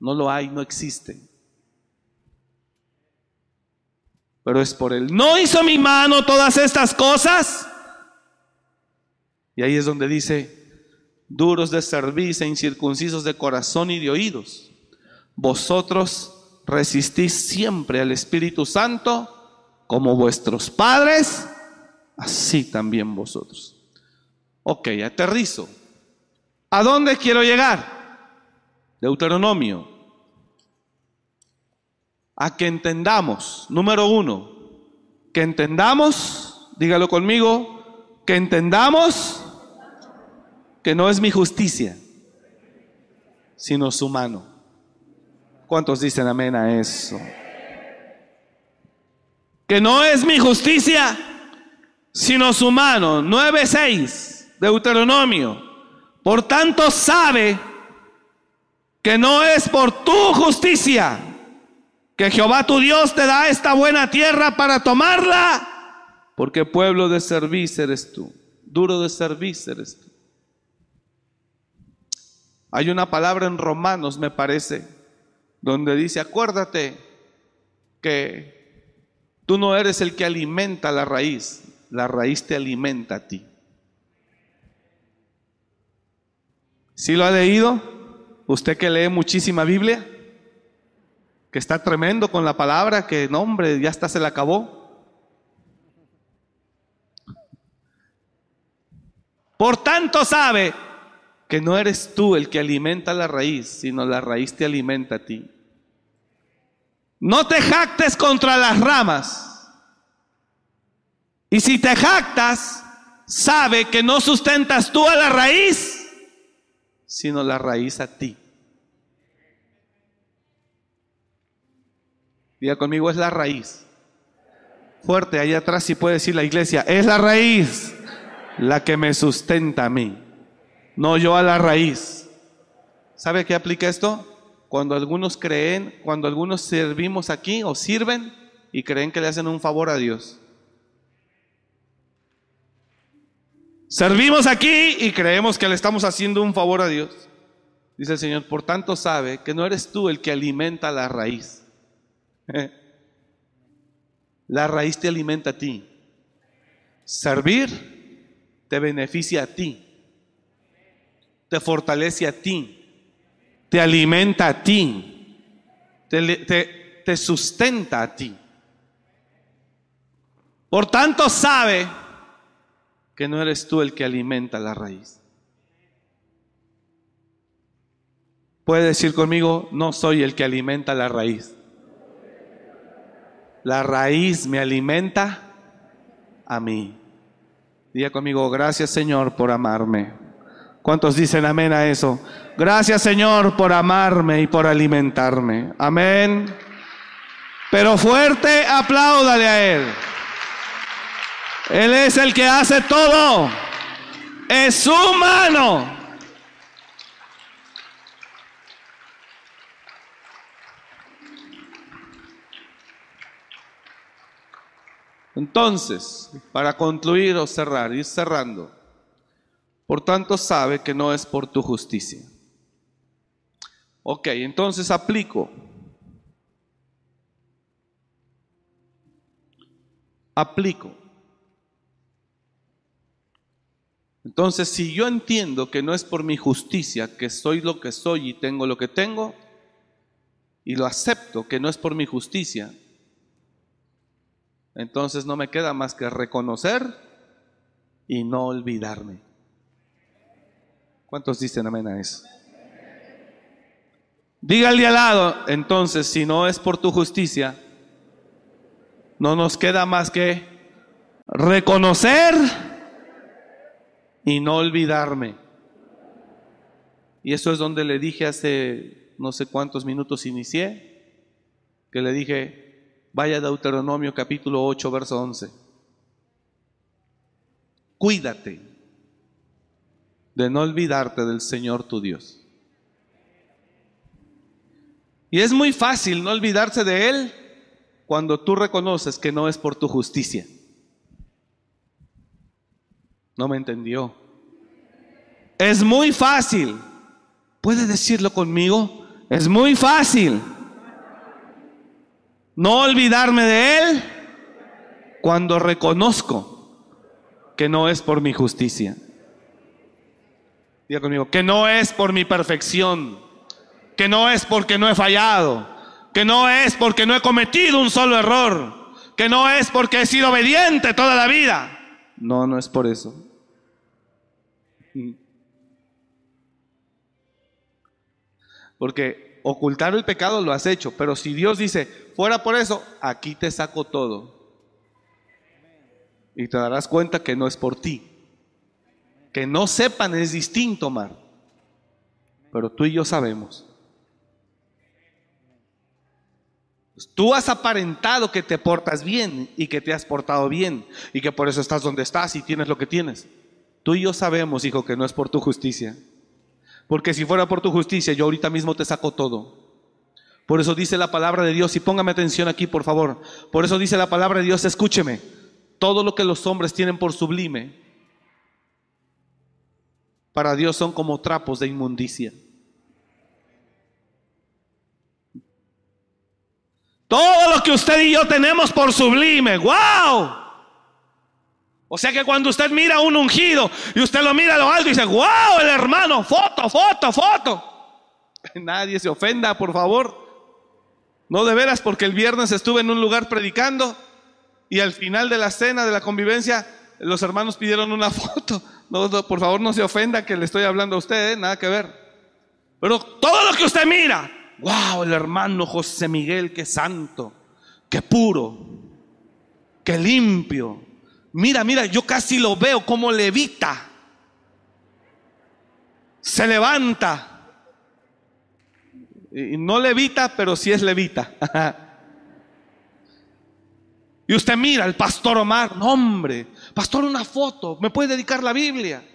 No lo hay, no existe. Pero es por él. ¿No hizo mi mano todas estas cosas? Y ahí es donde dice, duros de cerviz e incircuncisos de corazón y de oídos, vosotros resistís siempre al Espíritu Santo como vuestros padres así también vosotros. Ok, aterrizo. ¿A dónde quiero llegar? Deuteronomio. A que entendamos, número uno, que entendamos, dígalo conmigo, que entendamos que no es mi justicia, sino su mano. ¿Cuántos dicen amén a eso? Que no es mi justicia, sino su mano. 9.6, Deuteronomio. Por tanto sabe que no es por tu justicia que Jehová tu Dios te da esta buena tierra para tomarla, porque pueblo de servicio eres tú, duro de servicio eres tú. Hay una palabra en Romanos, me parece, donde dice, acuérdate que tú no eres el que alimenta la raíz, la raíz te alimenta a ti. ¿Sí lo ha leído? Usted que lee muchísima Biblia, que está tremendo con la palabra, que no hombre, ya hasta se la acabó. Por tanto sabe que no eres tú el que alimenta la raíz, sino la raíz te alimenta a ti. No te jactes contra las ramas y si te jactas, sabe que no sustentas tú a la raíz, sino la raíz a ti. Diga conmigo, es la raíz. Fuerte, ahí atrás si puede decir la iglesia, es la raíz la que me sustenta a mí, no yo a la raíz. ¿Sabe qué aplica esto? Cuando algunos creen, cuando algunos servimos aquí o sirven y creen que le hacen un favor a Dios. Servimos aquí y creemos que le estamos haciendo un favor a Dios. Dice el Señor, por tanto sabe que no eres tú el que alimenta la raíz. La raíz te alimenta a ti. Servir te beneficia a ti. Te fortalece a ti. Te alimenta a ti. Te, te sustenta a ti. Por tanto sabe que no eres tú el que alimenta la raíz. Puede decir conmigo, no soy el que alimenta la raíz. La raíz me alimenta a mí. Diga conmigo, gracias Señor por amarme. ¿Cuántos dicen amén a eso? Gracias Señor por amarme y por alimentarme. Amén. Pero fuerte apláudale a Él. Él es el que hace todo. Es su mano. Entonces, para concluir o cerrar, ir cerrando, por tanto sabe que no es por tu justicia. Ok, entonces aplico. Aplico. Entonces, si yo entiendo que no es por mi justicia que soy lo que soy y tengo lo que tengo, y lo acepto que no es por mi justicia, entonces no me queda más que reconocer y no olvidarme. ¿Cuántos dicen amén a eso? Dígale al lado, entonces, si no es por tu justicia, no nos queda más que reconocer y no olvidarme. Y eso es donde le dije hace no sé cuántos minutos inicié, que le dije, vaya a Deuteronomio capítulo 8, verso 11. Cuídate de no olvidarte del Señor tu Dios. Y es muy fácil no olvidarse de Él cuando tú reconoces que no es por tu justicia. No me entendió. Es muy fácil. ¿Puede decirlo conmigo? Es muy fácil. No olvidarme de Él cuando reconozco que no es por mi justicia. Diga conmigo, que no es por mi perfección, que no es porque no he fallado, que no es porque no he cometido un solo error, que no es porque he sido obediente toda la vida. No, no es por eso. Porque ocultar el pecado lo has hecho, pero si Dios dice, fuera por eso, aquí te saco todo. Y te darás cuenta que no es por ti. Que no sepan es distinto, Mar. Pero tú y yo sabemos. Tú has aparentado que te portas bien y que te has portado bien y que por eso estás donde estás y tienes lo que tienes. Tú y yo sabemos, hijo, que no es por tu justicia. Porque si fuera por tu justicia, yo ahorita mismo te saco todo. Por eso dice la palabra de Dios, y póngame atención aquí, por favor. Por eso dice la palabra de Dios, escúcheme. Todo lo que los hombres tienen por sublime, para Dios son como trapos de inmundicia. Todo lo que usted y yo tenemos por sublime, wow. O sea que cuando usted mira un ungido y usted lo mira a lo alto y dice, wow, el hermano, foto, foto, foto. Nadie se ofenda, por favor. No de veras, porque el viernes estuve en un lugar predicando y al final de la cena, de la convivencia, los hermanos pidieron una foto. Por favor, no se ofenda que le estoy hablando a usted, ¿eh? nada que ver. Pero todo lo que usted mira, wow, el hermano José Miguel, qué santo, qué puro, qué limpio, Mira, mira, yo casi lo veo como levita. Se levanta. Y no levita, pero sí es levita. y usted mira, el pastor Omar, no hombre, pastor, una foto, me puede dedicar la Biblia.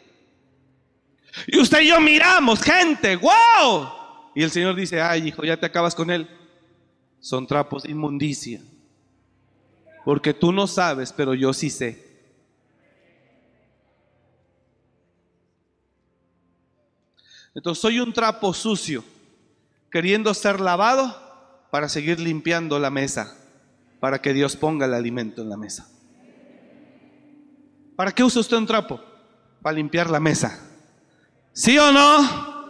Y usted y yo miramos, gente, wow. Y el Señor dice, ay hijo, ya te acabas con él. Son trapos de inmundicia. Porque tú no sabes, pero yo sí sé. Entonces soy un trapo sucio, queriendo ser lavado para seguir limpiando la mesa, para que Dios ponga el alimento en la mesa. ¿Para qué usa usted un trapo? Para limpiar la mesa. ¿Sí o no?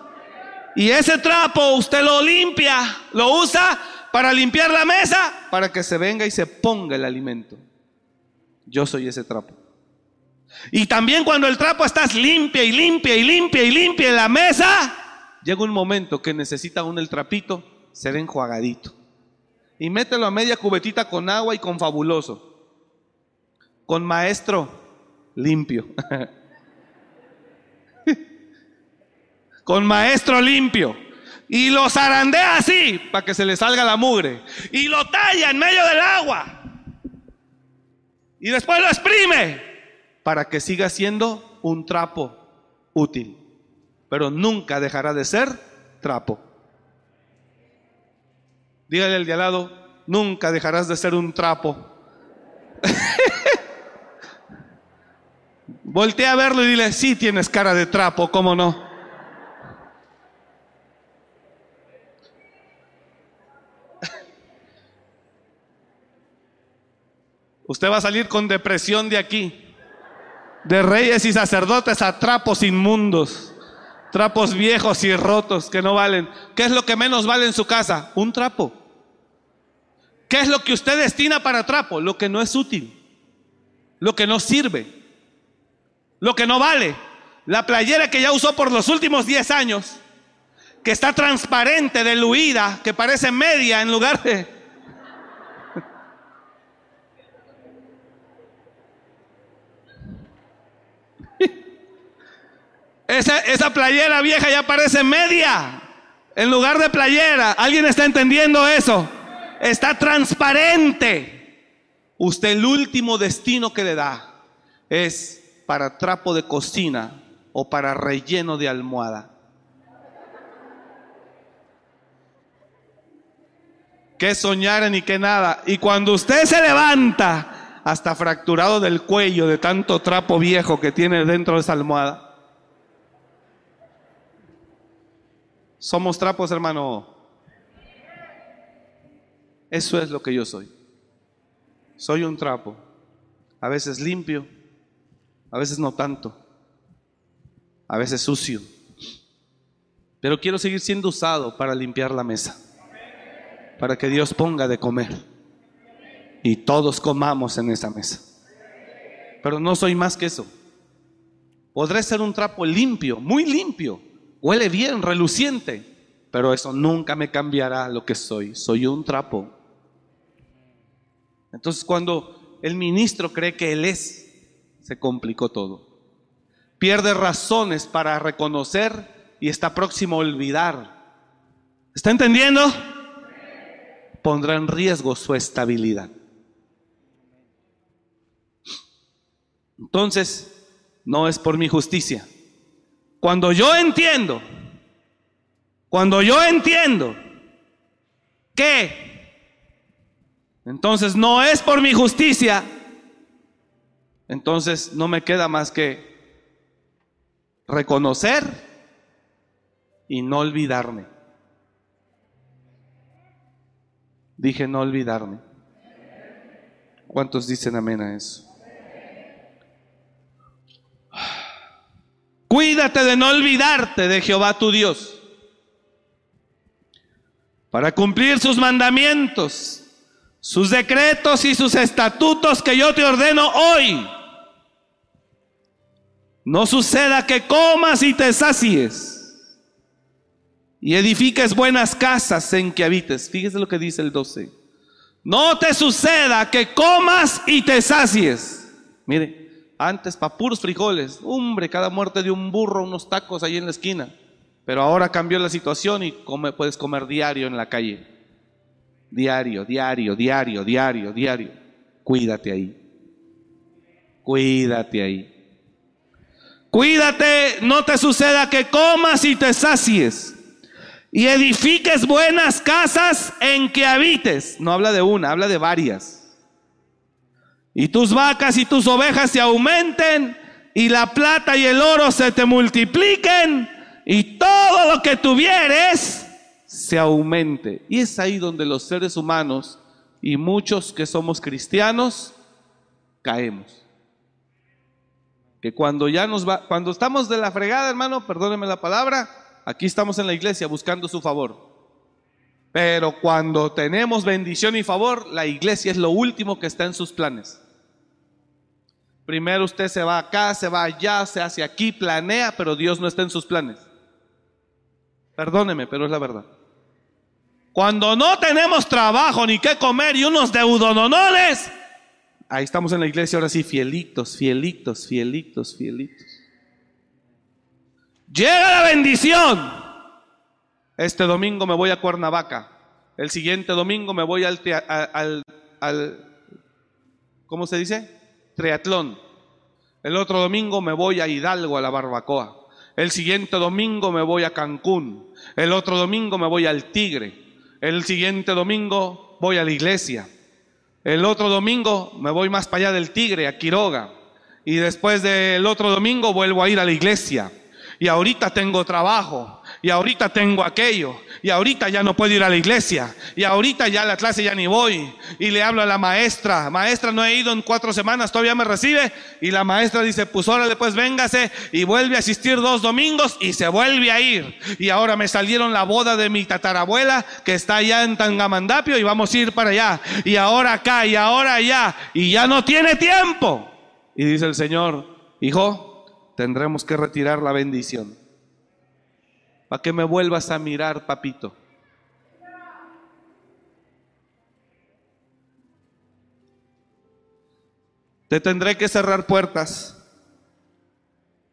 Y ese trapo usted lo limpia, lo usa para limpiar la mesa, para que se venga y se ponga el alimento. Yo soy ese trapo. Y también cuando el trapo estás limpia y limpia y limpia y limpia en la mesa, llega un momento que necesita uno el trapito ser enjuagadito. Y mételo a media cubetita con agua y con fabuloso. Con maestro limpio. con maestro limpio. Y lo zarandea así para que se le salga la mugre. Y lo talla en medio del agua. Y después lo exprime para que siga siendo un trapo útil, pero nunca dejará de ser trapo. Dígale al de al lado, nunca dejarás de ser un trapo. Voltea a verlo y dile, sí tienes cara de trapo, ¿cómo no? Usted va a salir con depresión de aquí de reyes y sacerdotes a trapos inmundos, trapos viejos y rotos que no valen. ¿Qué es lo que menos vale en su casa? Un trapo. ¿Qué es lo que usted destina para trapo? Lo que no es útil, lo que no sirve, lo que no vale. La playera que ya usó por los últimos 10 años, que está transparente, diluida, que parece media en lugar de Esa, esa playera vieja ya parece media. En lugar de playera, ¿alguien está entendiendo eso? Está transparente. Usted el último destino que le da es para trapo de cocina o para relleno de almohada. Que soñar ni que nada. Y cuando usted se levanta, hasta fracturado del cuello de tanto trapo viejo que tiene dentro de esa almohada. Somos trapos, hermano. Eso es lo que yo soy. Soy un trapo. A veces limpio, a veces no tanto, a veces sucio. Pero quiero seguir siendo usado para limpiar la mesa, para que Dios ponga de comer y todos comamos en esa mesa. Pero no soy más que eso. Podré ser un trapo limpio, muy limpio, huele bien, reluciente, pero eso nunca me cambiará lo que soy. Soy un trapo. Entonces cuando el ministro cree que él es, se complicó todo. Pierde razones para reconocer y está próximo a olvidar. ¿Está entendiendo? Pondrá en riesgo su estabilidad. Entonces, no es por mi justicia. Cuando yo entiendo, cuando yo entiendo que entonces no es por mi justicia, entonces no me queda más que reconocer y no olvidarme. Dije no olvidarme. ¿Cuántos dicen amén a eso? Cuídate de no olvidarte de Jehová tu Dios. Para cumplir sus mandamientos, sus decretos y sus estatutos que yo te ordeno hoy. No suceda que comas y te sacies y edifiques buenas casas en que habites. Fíjese lo que dice el 12. No te suceda que comas y te sacies. Mire, antes para puros frijoles, hombre, cada muerte de un burro, unos tacos ahí en la esquina. Pero ahora cambió la situación y come, puedes comer diario en la calle. Diario, diario, diario, diario, diario. Cuídate ahí. Cuídate ahí. Cuídate, no te suceda que comas y te sacies y edifiques buenas casas en que habites. No habla de una, habla de varias y tus vacas y tus ovejas se aumenten, y la plata y el oro se te multipliquen, y todo lo que tuvieres se aumente. Y es ahí donde los seres humanos y muchos que somos cristianos caemos. Que cuando ya nos va, cuando estamos de la fregada, hermano, perdóneme la palabra, aquí estamos en la iglesia buscando su favor. Pero cuando tenemos bendición y favor, la iglesia es lo último que está en sus planes. Primero usted se va acá, se va allá, se hace aquí, planea, pero Dios no está en sus planes. Perdóneme, pero es la verdad. Cuando no tenemos trabajo ni qué comer y unos deudononones, ahí estamos en la iglesia ahora sí, fielitos, fielitos, fielitos, fielitos. Llega la bendición. Este domingo me voy a Cuernavaca. El siguiente domingo me voy al, al, al ¿cómo se dice? Triatlón. El otro domingo me voy a Hidalgo a la barbacoa. El siguiente domingo me voy a Cancún. El otro domingo me voy al Tigre. El siguiente domingo voy a la iglesia. El otro domingo me voy más para allá del Tigre, a Quiroga. Y después del otro domingo vuelvo a ir a la iglesia. Y ahorita tengo trabajo y ahorita tengo aquello, y ahorita ya no puedo ir a la iglesia, y ahorita ya a la clase ya ni voy, y le hablo a la maestra, maestra no he ido en cuatro semanas, todavía me recibe, y la maestra dice, pues ahora después véngase, y vuelve a asistir dos domingos, y se vuelve a ir, y ahora me salieron la boda de mi tatarabuela, que está allá en Tangamandapio, y vamos a ir para allá, y ahora acá, y ahora allá, y ya no tiene tiempo. Y dice el Señor, hijo, tendremos que retirar la bendición para que me vuelvas a mirar, papito. Te tendré que cerrar puertas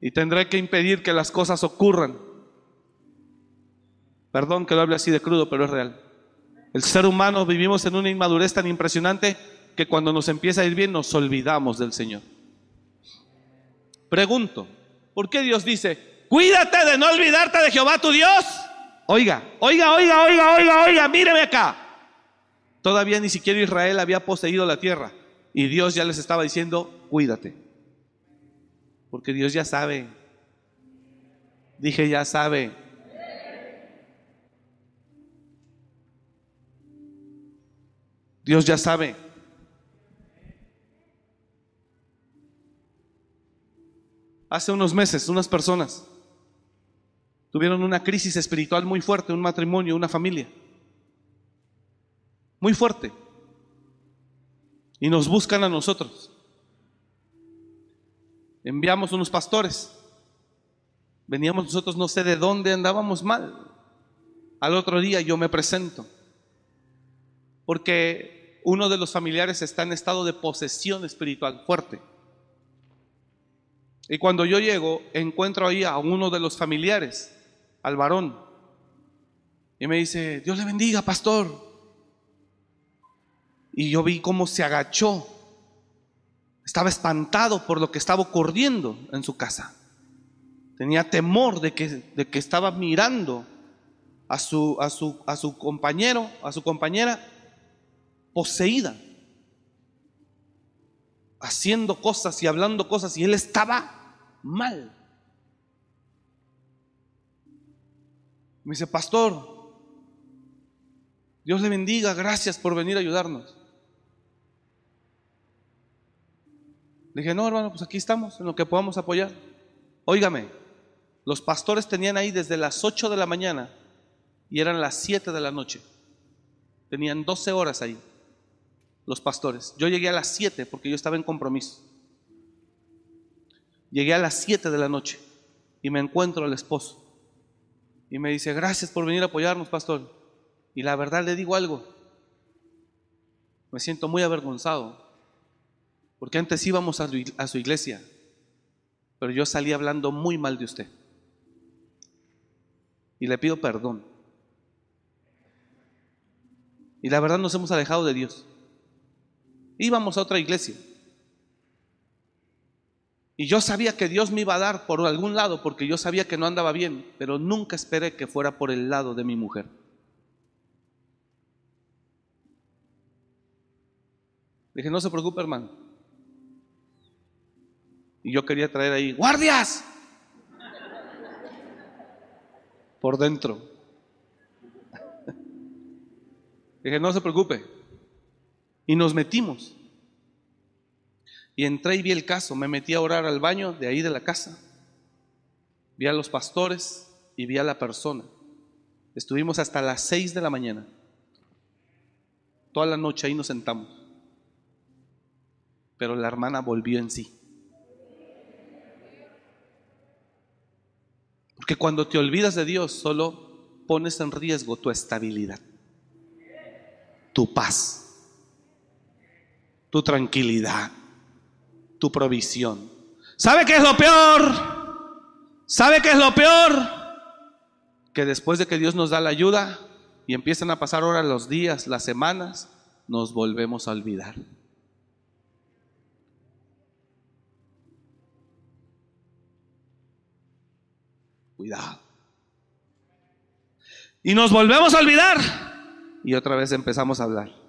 y tendré que impedir que las cosas ocurran. Perdón que lo hable así de crudo, pero es real. El ser humano vivimos en una inmadurez tan impresionante que cuando nos empieza a ir bien nos olvidamos del Señor. Pregunto, ¿por qué Dios dice, cuídate de no olvidarte de Jehová tu Dios? Oiga, oiga, oiga, oiga, oiga, oiga, míreme acá. Todavía ni siquiera Israel había poseído la tierra y Dios ya les estaba diciendo, cuídate. Porque Dios ya sabe. Dije, ya sabe. Dios ya sabe. Hace unos meses, unas personas tuvieron una crisis espiritual muy fuerte, un matrimonio, una familia. Muy fuerte. Y nos buscan a nosotros. Enviamos unos pastores. Veníamos nosotros, no sé de dónde andábamos mal. Al otro día yo me presento porque uno de los familiares está en estado de posesión espiritual fuerte. Y cuando yo llego, encuentro ahí a uno de los familiares, al varón, y me dice, Dios le bendiga, pastor. Y yo vi cómo se agachó. Estaba espantado por lo que estaba ocurriendo en su casa. Tenía temor de que, de que estaba mirando a su, a, su, a su compañero, a su compañera, poseída, haciendo cosas y hablando cosas, y él estaba mal. Me dice, pastor, Dios le bendiga, gracias por venir a ayudarnos. Le dije, no, hermano, pues aquí estamos, en lo que podamos apoyar. Óigame, los pastores tenían ahí desde las 8 de la mañana y eran las 7 de la noche. Tenían 12 horas ahí los pastores. Yo llegué a las 7 porque yo estaba en compromiso. Llegué a las 7 de la noche y me encuentro al esposo. Y me dice, gracias por venir a apoyarnos, pastor. Y la verdad le digo algo. Me siento muy avergonzado. Porque antes íbamos a su iglesia. Pero yo salí hablando muy mal de usted. Y le pido perdón. Y la verdad nos hemos alejado de Dios. Íbamos a otra iglesia. Y yo sabía que Dios me iba a dar por algún lado porque yo sabía que no andaba bien, pero nunca esperé que fuera por el lado de mi mujer. Dije, no se preocupe, hermano. Y yo quería traer ahí, guardias, por dentro. Dije, no se preocupe. Y nos metimos. Y entré y vi el caso. Me metí a orar al baño de ahí de la casa. Vi a los pastores y vi a la persona. Estuvimos hasta las seis de la mañana. Toda la noche ahí nos sentamos. Pero la hermana volvió en sí. Porque cuando te olvidas de Dios, solo pones en riesgo tu estabilidad, tu paz tu tranquilidad, tu provisión. ¿Sabe qué es lo peor? ¿Sabe qué es lo peor? Que después de que Dios nos da la ayuda y empiezan a pasar ahora los días, las semanas, nos volvemos a olvidar. Cuidado. Y nos volvemos a olvidar. Y otra vez empezamos a hablar.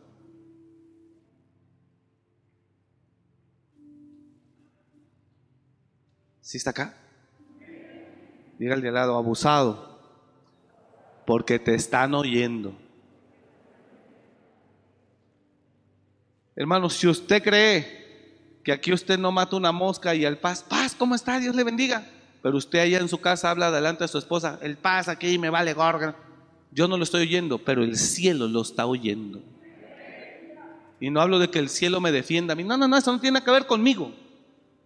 ¿Sí está acá? Diga al de al lado, abusado, porque te están oyendo. Hermano, si usted cree que aquí usted no mata una mosca y el paz, paz, ¿cómo está? Dios le bendiga. Pero usted allá en su casa habla delante de su esposa, el paz aquí me vale gorga. Yo no lo estoy oyendo, pero el cielo lo está oyendo. Y no hablo de que el cielo me defienda a mí. No, no, no, eso no tiene que ver conmigo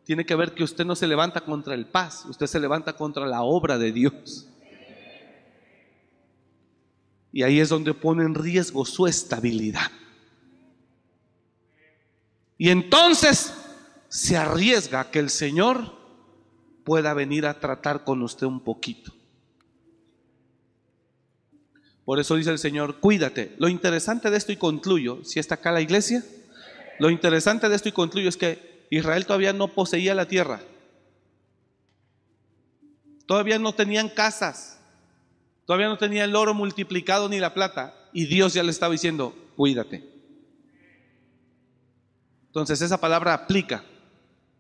tiene que ver que usted no se levanta contra el paz, usted se levanta contra la obra de Dios. Y ahí es donde pone en riesgo su estabilidad. Y entonces se arriesga que el Señor pueda venir a tratar con usted un poquito. Por eso dice el Señor, cuídate. Lo interesante de esto, y concluyo, si está acá la iglesia, lo interesante de esto, y concluyo, es que Israel todavía no poseía la tierra. Todavía no tenían casas. Todavía no tenía el oro multiplicado ni la plata. Y Dios ya le estaba diciendo, cuídate. Entonces esa palabra aplica.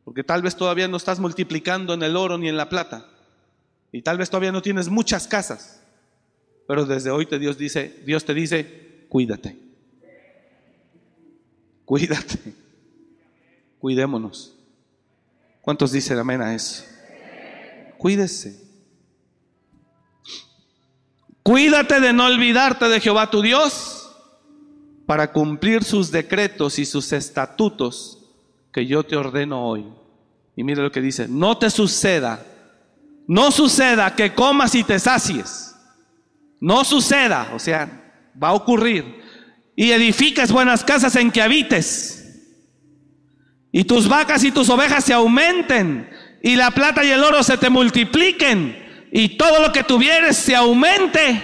Porque tal vez todavía no estás multiplicando en el oro ni en la plata. Y tal vez todavía no tienes muchas casas. Pero desde hoy te Dios dice, Dios te dice, cuídate. Cuídate. Cuidémonos. ¿Cuántos dicen amén a eso? Cuídese. Cuídate de no olvidarte de Jehová tu Dios para cumplir sus decretos y sus estatutos que yo te ordeno hoy. Y mire lo que dice, no te suceda, no suceda que comas y te sacies. No suceda, o sea, va a ocurrir. Y edifiques buenas casas en que habites. Y tus vacas y tus ovejas se aumenten. Y la plata y el oro se te multipliquen. Y todo lo que tuvieres se aumente.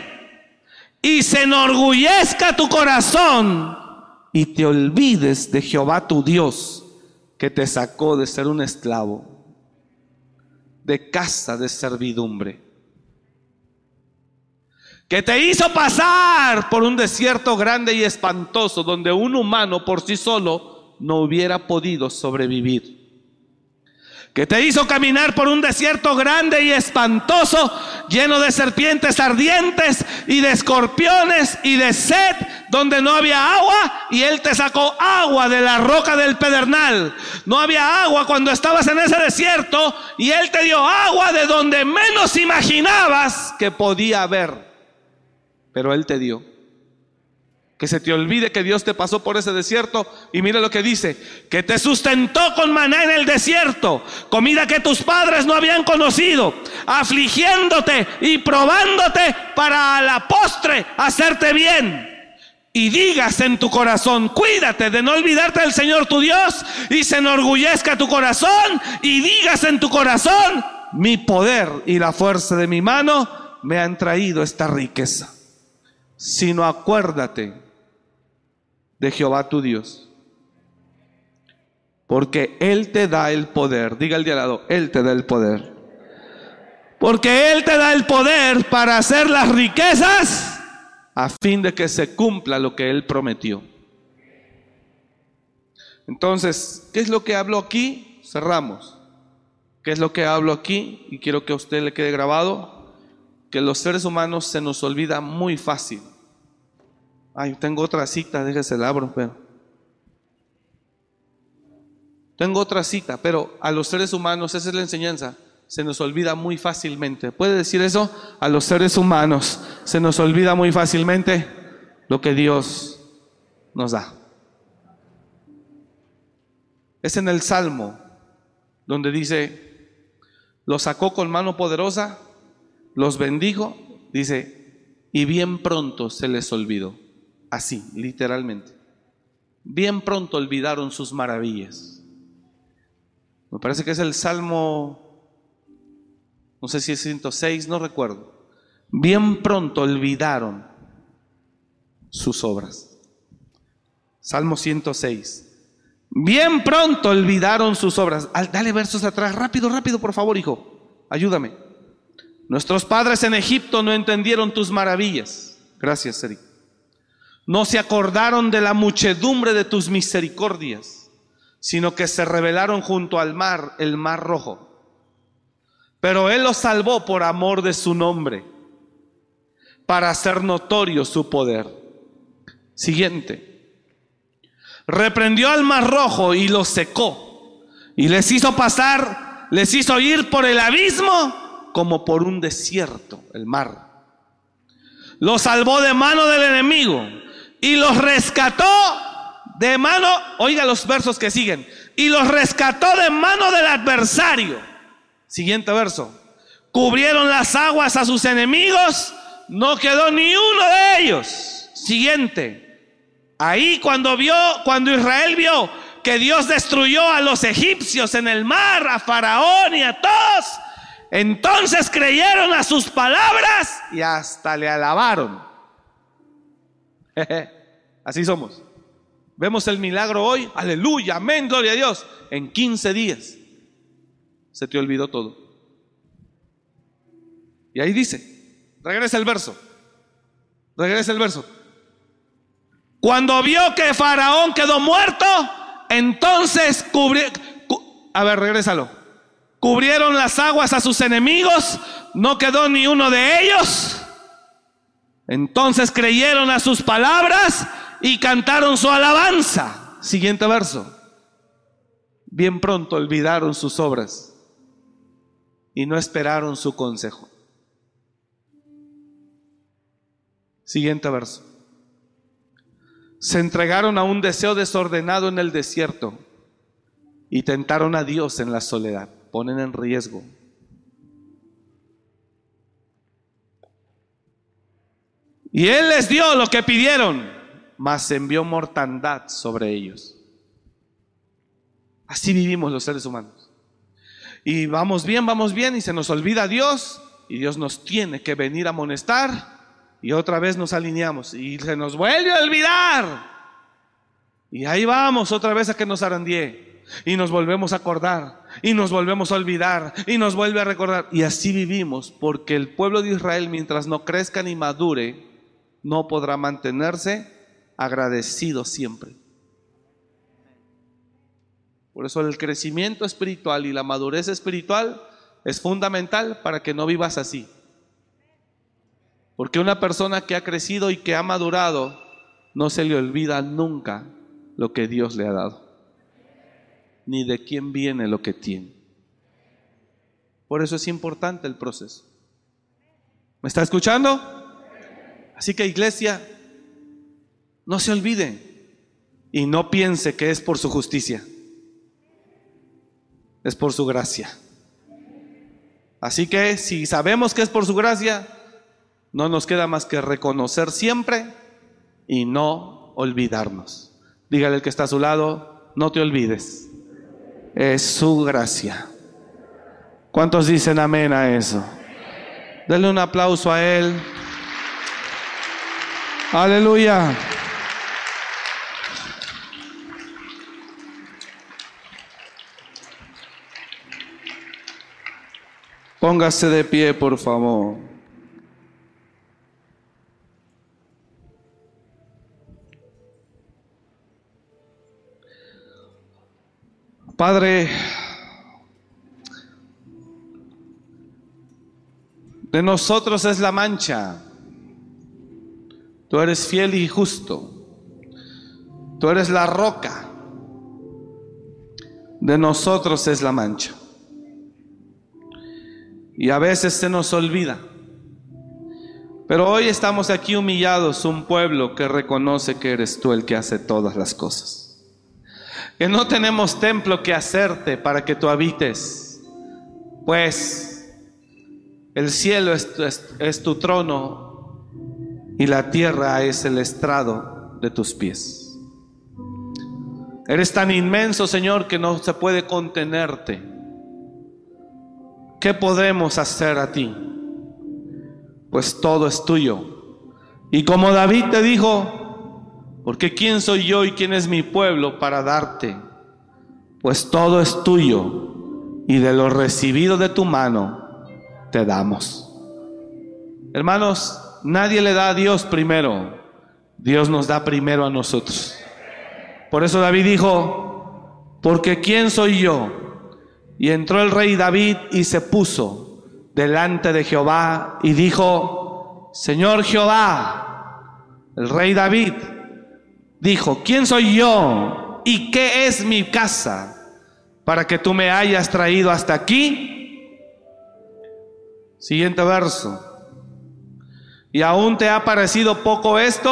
Y se enorgullezca tu corazón. Y te olvides de Jehová tu Dios, que te sacó de ser un esclavo, de casa de servidumbre que te hizo pasar por un desierto grande y espantoso donde un humano por sí solo no hubiera podido sobrevivir. Que te hizo caminar por un desierto grande y espantoso, lleno de serpientes ardientes y de escorpiones y de sed, donde no había agua, y Él te sacó agua de la roca del pedernal. No había agua cuando estabas en ese desierto, y Él te dio agua de donde menos imaginabas que podía haber pero Él te dio. Que se te olvide que Dios te pasó por ese desierto. Y mira lo que dice, que te sustentó con maná en el desierto, comida que tus padres no habían conocido, afligiéndote y probándote para a la postre hacerte bien. Y digas en tu corazón, cuídate de no olvidarte del Señor tu Dios y se enorgullezca tu corazón y digas en tu corazón, mi poder y la fuerza de mi mano me han traído esta riqueza. Sino acuérdate de Jehová tu Dios. Porque Él te da el poder. Diga el de al lado, Él te da el poder. Porque Él te da el poder para hacer las riquezas a fin de que se cumpla lo que Él prometió. Entonces, ¿qué es lo que hablo aquí? Cerramos. ¿Qué es lo que hablo aquí? Y quiero que a usted le quede grabado, que los seres humanos se nos olvida muy fácil. Ay, tengo otra cita, déjese el abro, pero. Tengo otra cita, pero a los seres humanos, esa es la enseñanza, se nos olvida muy fácilmente. ¿Puede decir eso? A los seres humanos se nos olvida muy fácilmente lo que Dios nos da. Es en el Salmo donde dice, los sacó con mano poderosa, los bendijo, dice, y bien pronto se les olvidó. Así, literalmente. Bien pronto olvidaron sus maravillas. Me parece que es el Salmo, no sé si es 106, no recuerdo. Bien pronto olvidaron sus obras. Salmo 106. Bien pronto olvidaron sus obras. Dale versos atrás, rápido, rápido, por favor, hijo. Ayúdame. Nuestros padres en Egipto no entendieron tus maravillas. Gracias, Eric. No se acordaron de la muchedumbre de tus misericordias, sino que se rebelaron junto al mar, el mar rojo. Pero Él los salvó por amor de su nombre, para hacer notorio su poder. Siguiente. Reprendió al mar rojo y los secó, y les hizo pasar, les hizo ir por el abismo como por un desierto, el mar. Los salvó de mano del enemigo y los rescató de mano, oiga los versos que siguen, y los rescató de mano del adversario. Siguiente verso. Cubrieron las aguas a sus enemigos, no quedó ni uno de ellos. Siguiente. Ahí cuando vio, cuando Israel vio que Dios destruyó a los egipcios en el mar, a Faraón y a todos, entonces creyeron a sus palabras y hasta le alabaron. Así somos. Vemos el milagro hoy, aleluya, amén, gloria a Dios. En 15 días se te olvidó todo. Y ahí dice, regresa el verso, regresa el verso. Cuando vio que Faraón quedó muerto, entonces cubrió, a ver, regrésalo. Cubrieron las aguas a sus enemigos, no quedó ni uno de ellos. Entonces creyeron a sus palabras y cantaron su alabanza. Siguiente verso. Bien pronto olvidaron sus obras y no esperaron su consejo. Siguiente verso. Se entregaron a un deseo desordenado en el desierto y tentaron a Dios en la soledad. Ponen en riesgo. Y Él les dio lo que pidieron, mas envió mortandad sobre ellos. Así vivimos los seres humanos. Y vamos bien, vamos bien, y se nos olvida Dios, y Dios nos tiene que venir a amonestar, y otra vez nos alineamos, y se nos vuelve a olvidar. Y ahí vamos otra vez a que nos arandie, y nos volvemos a acordar, y nos volvemos a olvidar, y nos vuelve a recordar. Y así vivimos, porque el pueblo de Israel, mientras no crezca ni madure, no podrá mantenerse agradecido siempre. Por eso el crecimiento espiritual y la madurez espiritual es fundamental para que no vivas así. Porque una persona que ha crecido y que ha madurado, no se le olvida nunca lo que Dios le ha dado, ni de quién viene lo que tiene. Por eso es importante el proceso. ¿Me está escuchando? Así que iglesia, no se olvide y no piense que es por su justicia, es por su gracia. Así que si sabemos que es por su gracia, no nos queda más que reconocer siempre y no olvidarnos. Dígale al que está a su lado, no te olvides, es su gracia. ¿Cuántos dicen amén a eso? Denle un aplauso a él. Aleluya. Póngase de pie, por favor. Padre, de nosotros es la mancha. Tú eres fiel y justo. Tú eres la roca. De nosotros es la mancha. Y a veces se nos olvida. Pero hoy estamos aquí humillados, un pueblo que reconoce que eres tú el que hace todas las cosas. Que no tenemos templo que hacerte para que tú habites. Pues el cielo es, es tu trono y la tierra es el estrado de tus pies. Eres tan inmenso, Señor, que no se puede contenerte. ¿Qué podemos hacer a ti? Pues todo es tuyo. Y como David te dijo, porque quién soy yo y quién es mi pueblo para darte, pues todo es tuyo y de lo recibido de tu mano te damos. Hermanos, Nadie le da a Dios primero. Dios nos da primero a nosotros. Por eso David dijo, porque ¿quién soy yo? Y entró el rey David y se puso delante de Jehová y dijo, Señor Jehová, el rey David dijo, ¿quién soy yo? ¿Y qué es mi casa para que tú me hayas traído hasta aquí? Siguiente verso. ¿Y aún te ha parecido poco esto?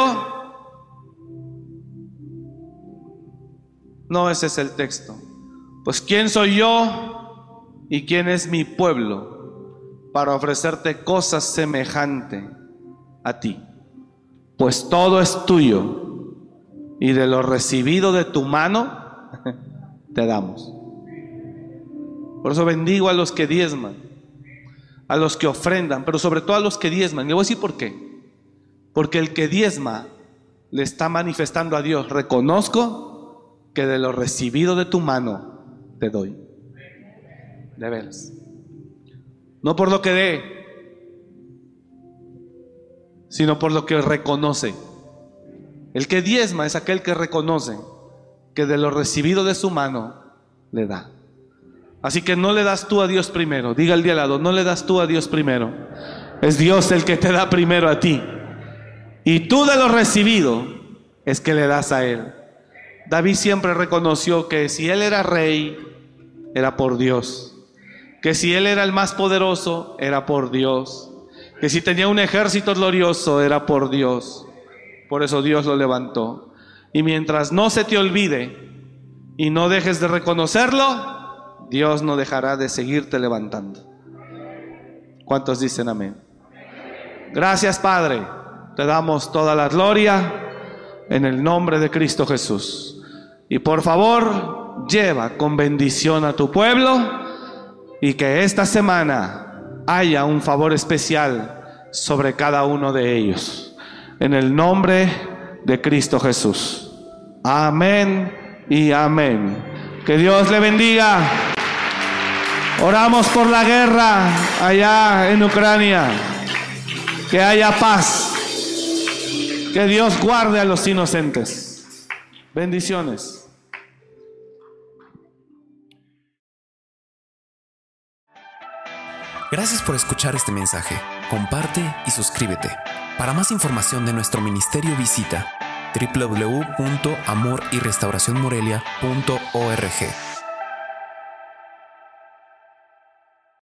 No, ese es el texto. Pues ¿quién soy yo y quién es mi pueblo para ofrecerte cosas semejante a ti? Pues todo es tuyo y de lo recibido de tu mano te damos. Por eso bendigo a los que diezman a los que ofrendan, pero sobre todo a los que diezman. Y voy a decir por qué. Porque el que diezma le está manifestando a Dios, reconozco que de lo recibido de tu mano te doy. De veras. No por lo que dé, sino por lo que reconoce. El que diezma es aquel que reconoce que de lo recibido de su mano le da. Así que no le das tú a Dios primero. Diga el día al lado, no le das tú a Dios primero. Es Dios el que te da primero a ti. Y tú de lo recibido es que le das a Él. David siempre reconoció que si Él era rey, era por Dios. Que si Él era el más poderoso, era por Dios. Que si tenía un ejército glorioso, era por Dios. Por eso Dios lo levantó. Y mientras no se te olvide y no dejes de reconocerlo, Dios no dejará de seguirte levantando. ¿Cuántos dicen amén? Gracias Padre. Te damos toda la gloria en el nombre de Cristo Jesús. Y por favor, lleva con bendición a tu pueblo y que esta semana haya un favor especial sobre cada uno de ellos. En el nombre de Cristo Jesús. Amén y amén. Que Dios le bendiga. Oramos por la guerra allá en Ucrania. Que haya paz. Que Dios guarde a los inocentes. Bendiciones. Gracias por escuchar este mensaje. Comparte y suscríbete. Para más información de nuestro ministerio visita www.amoryrestauracionmorelia.org.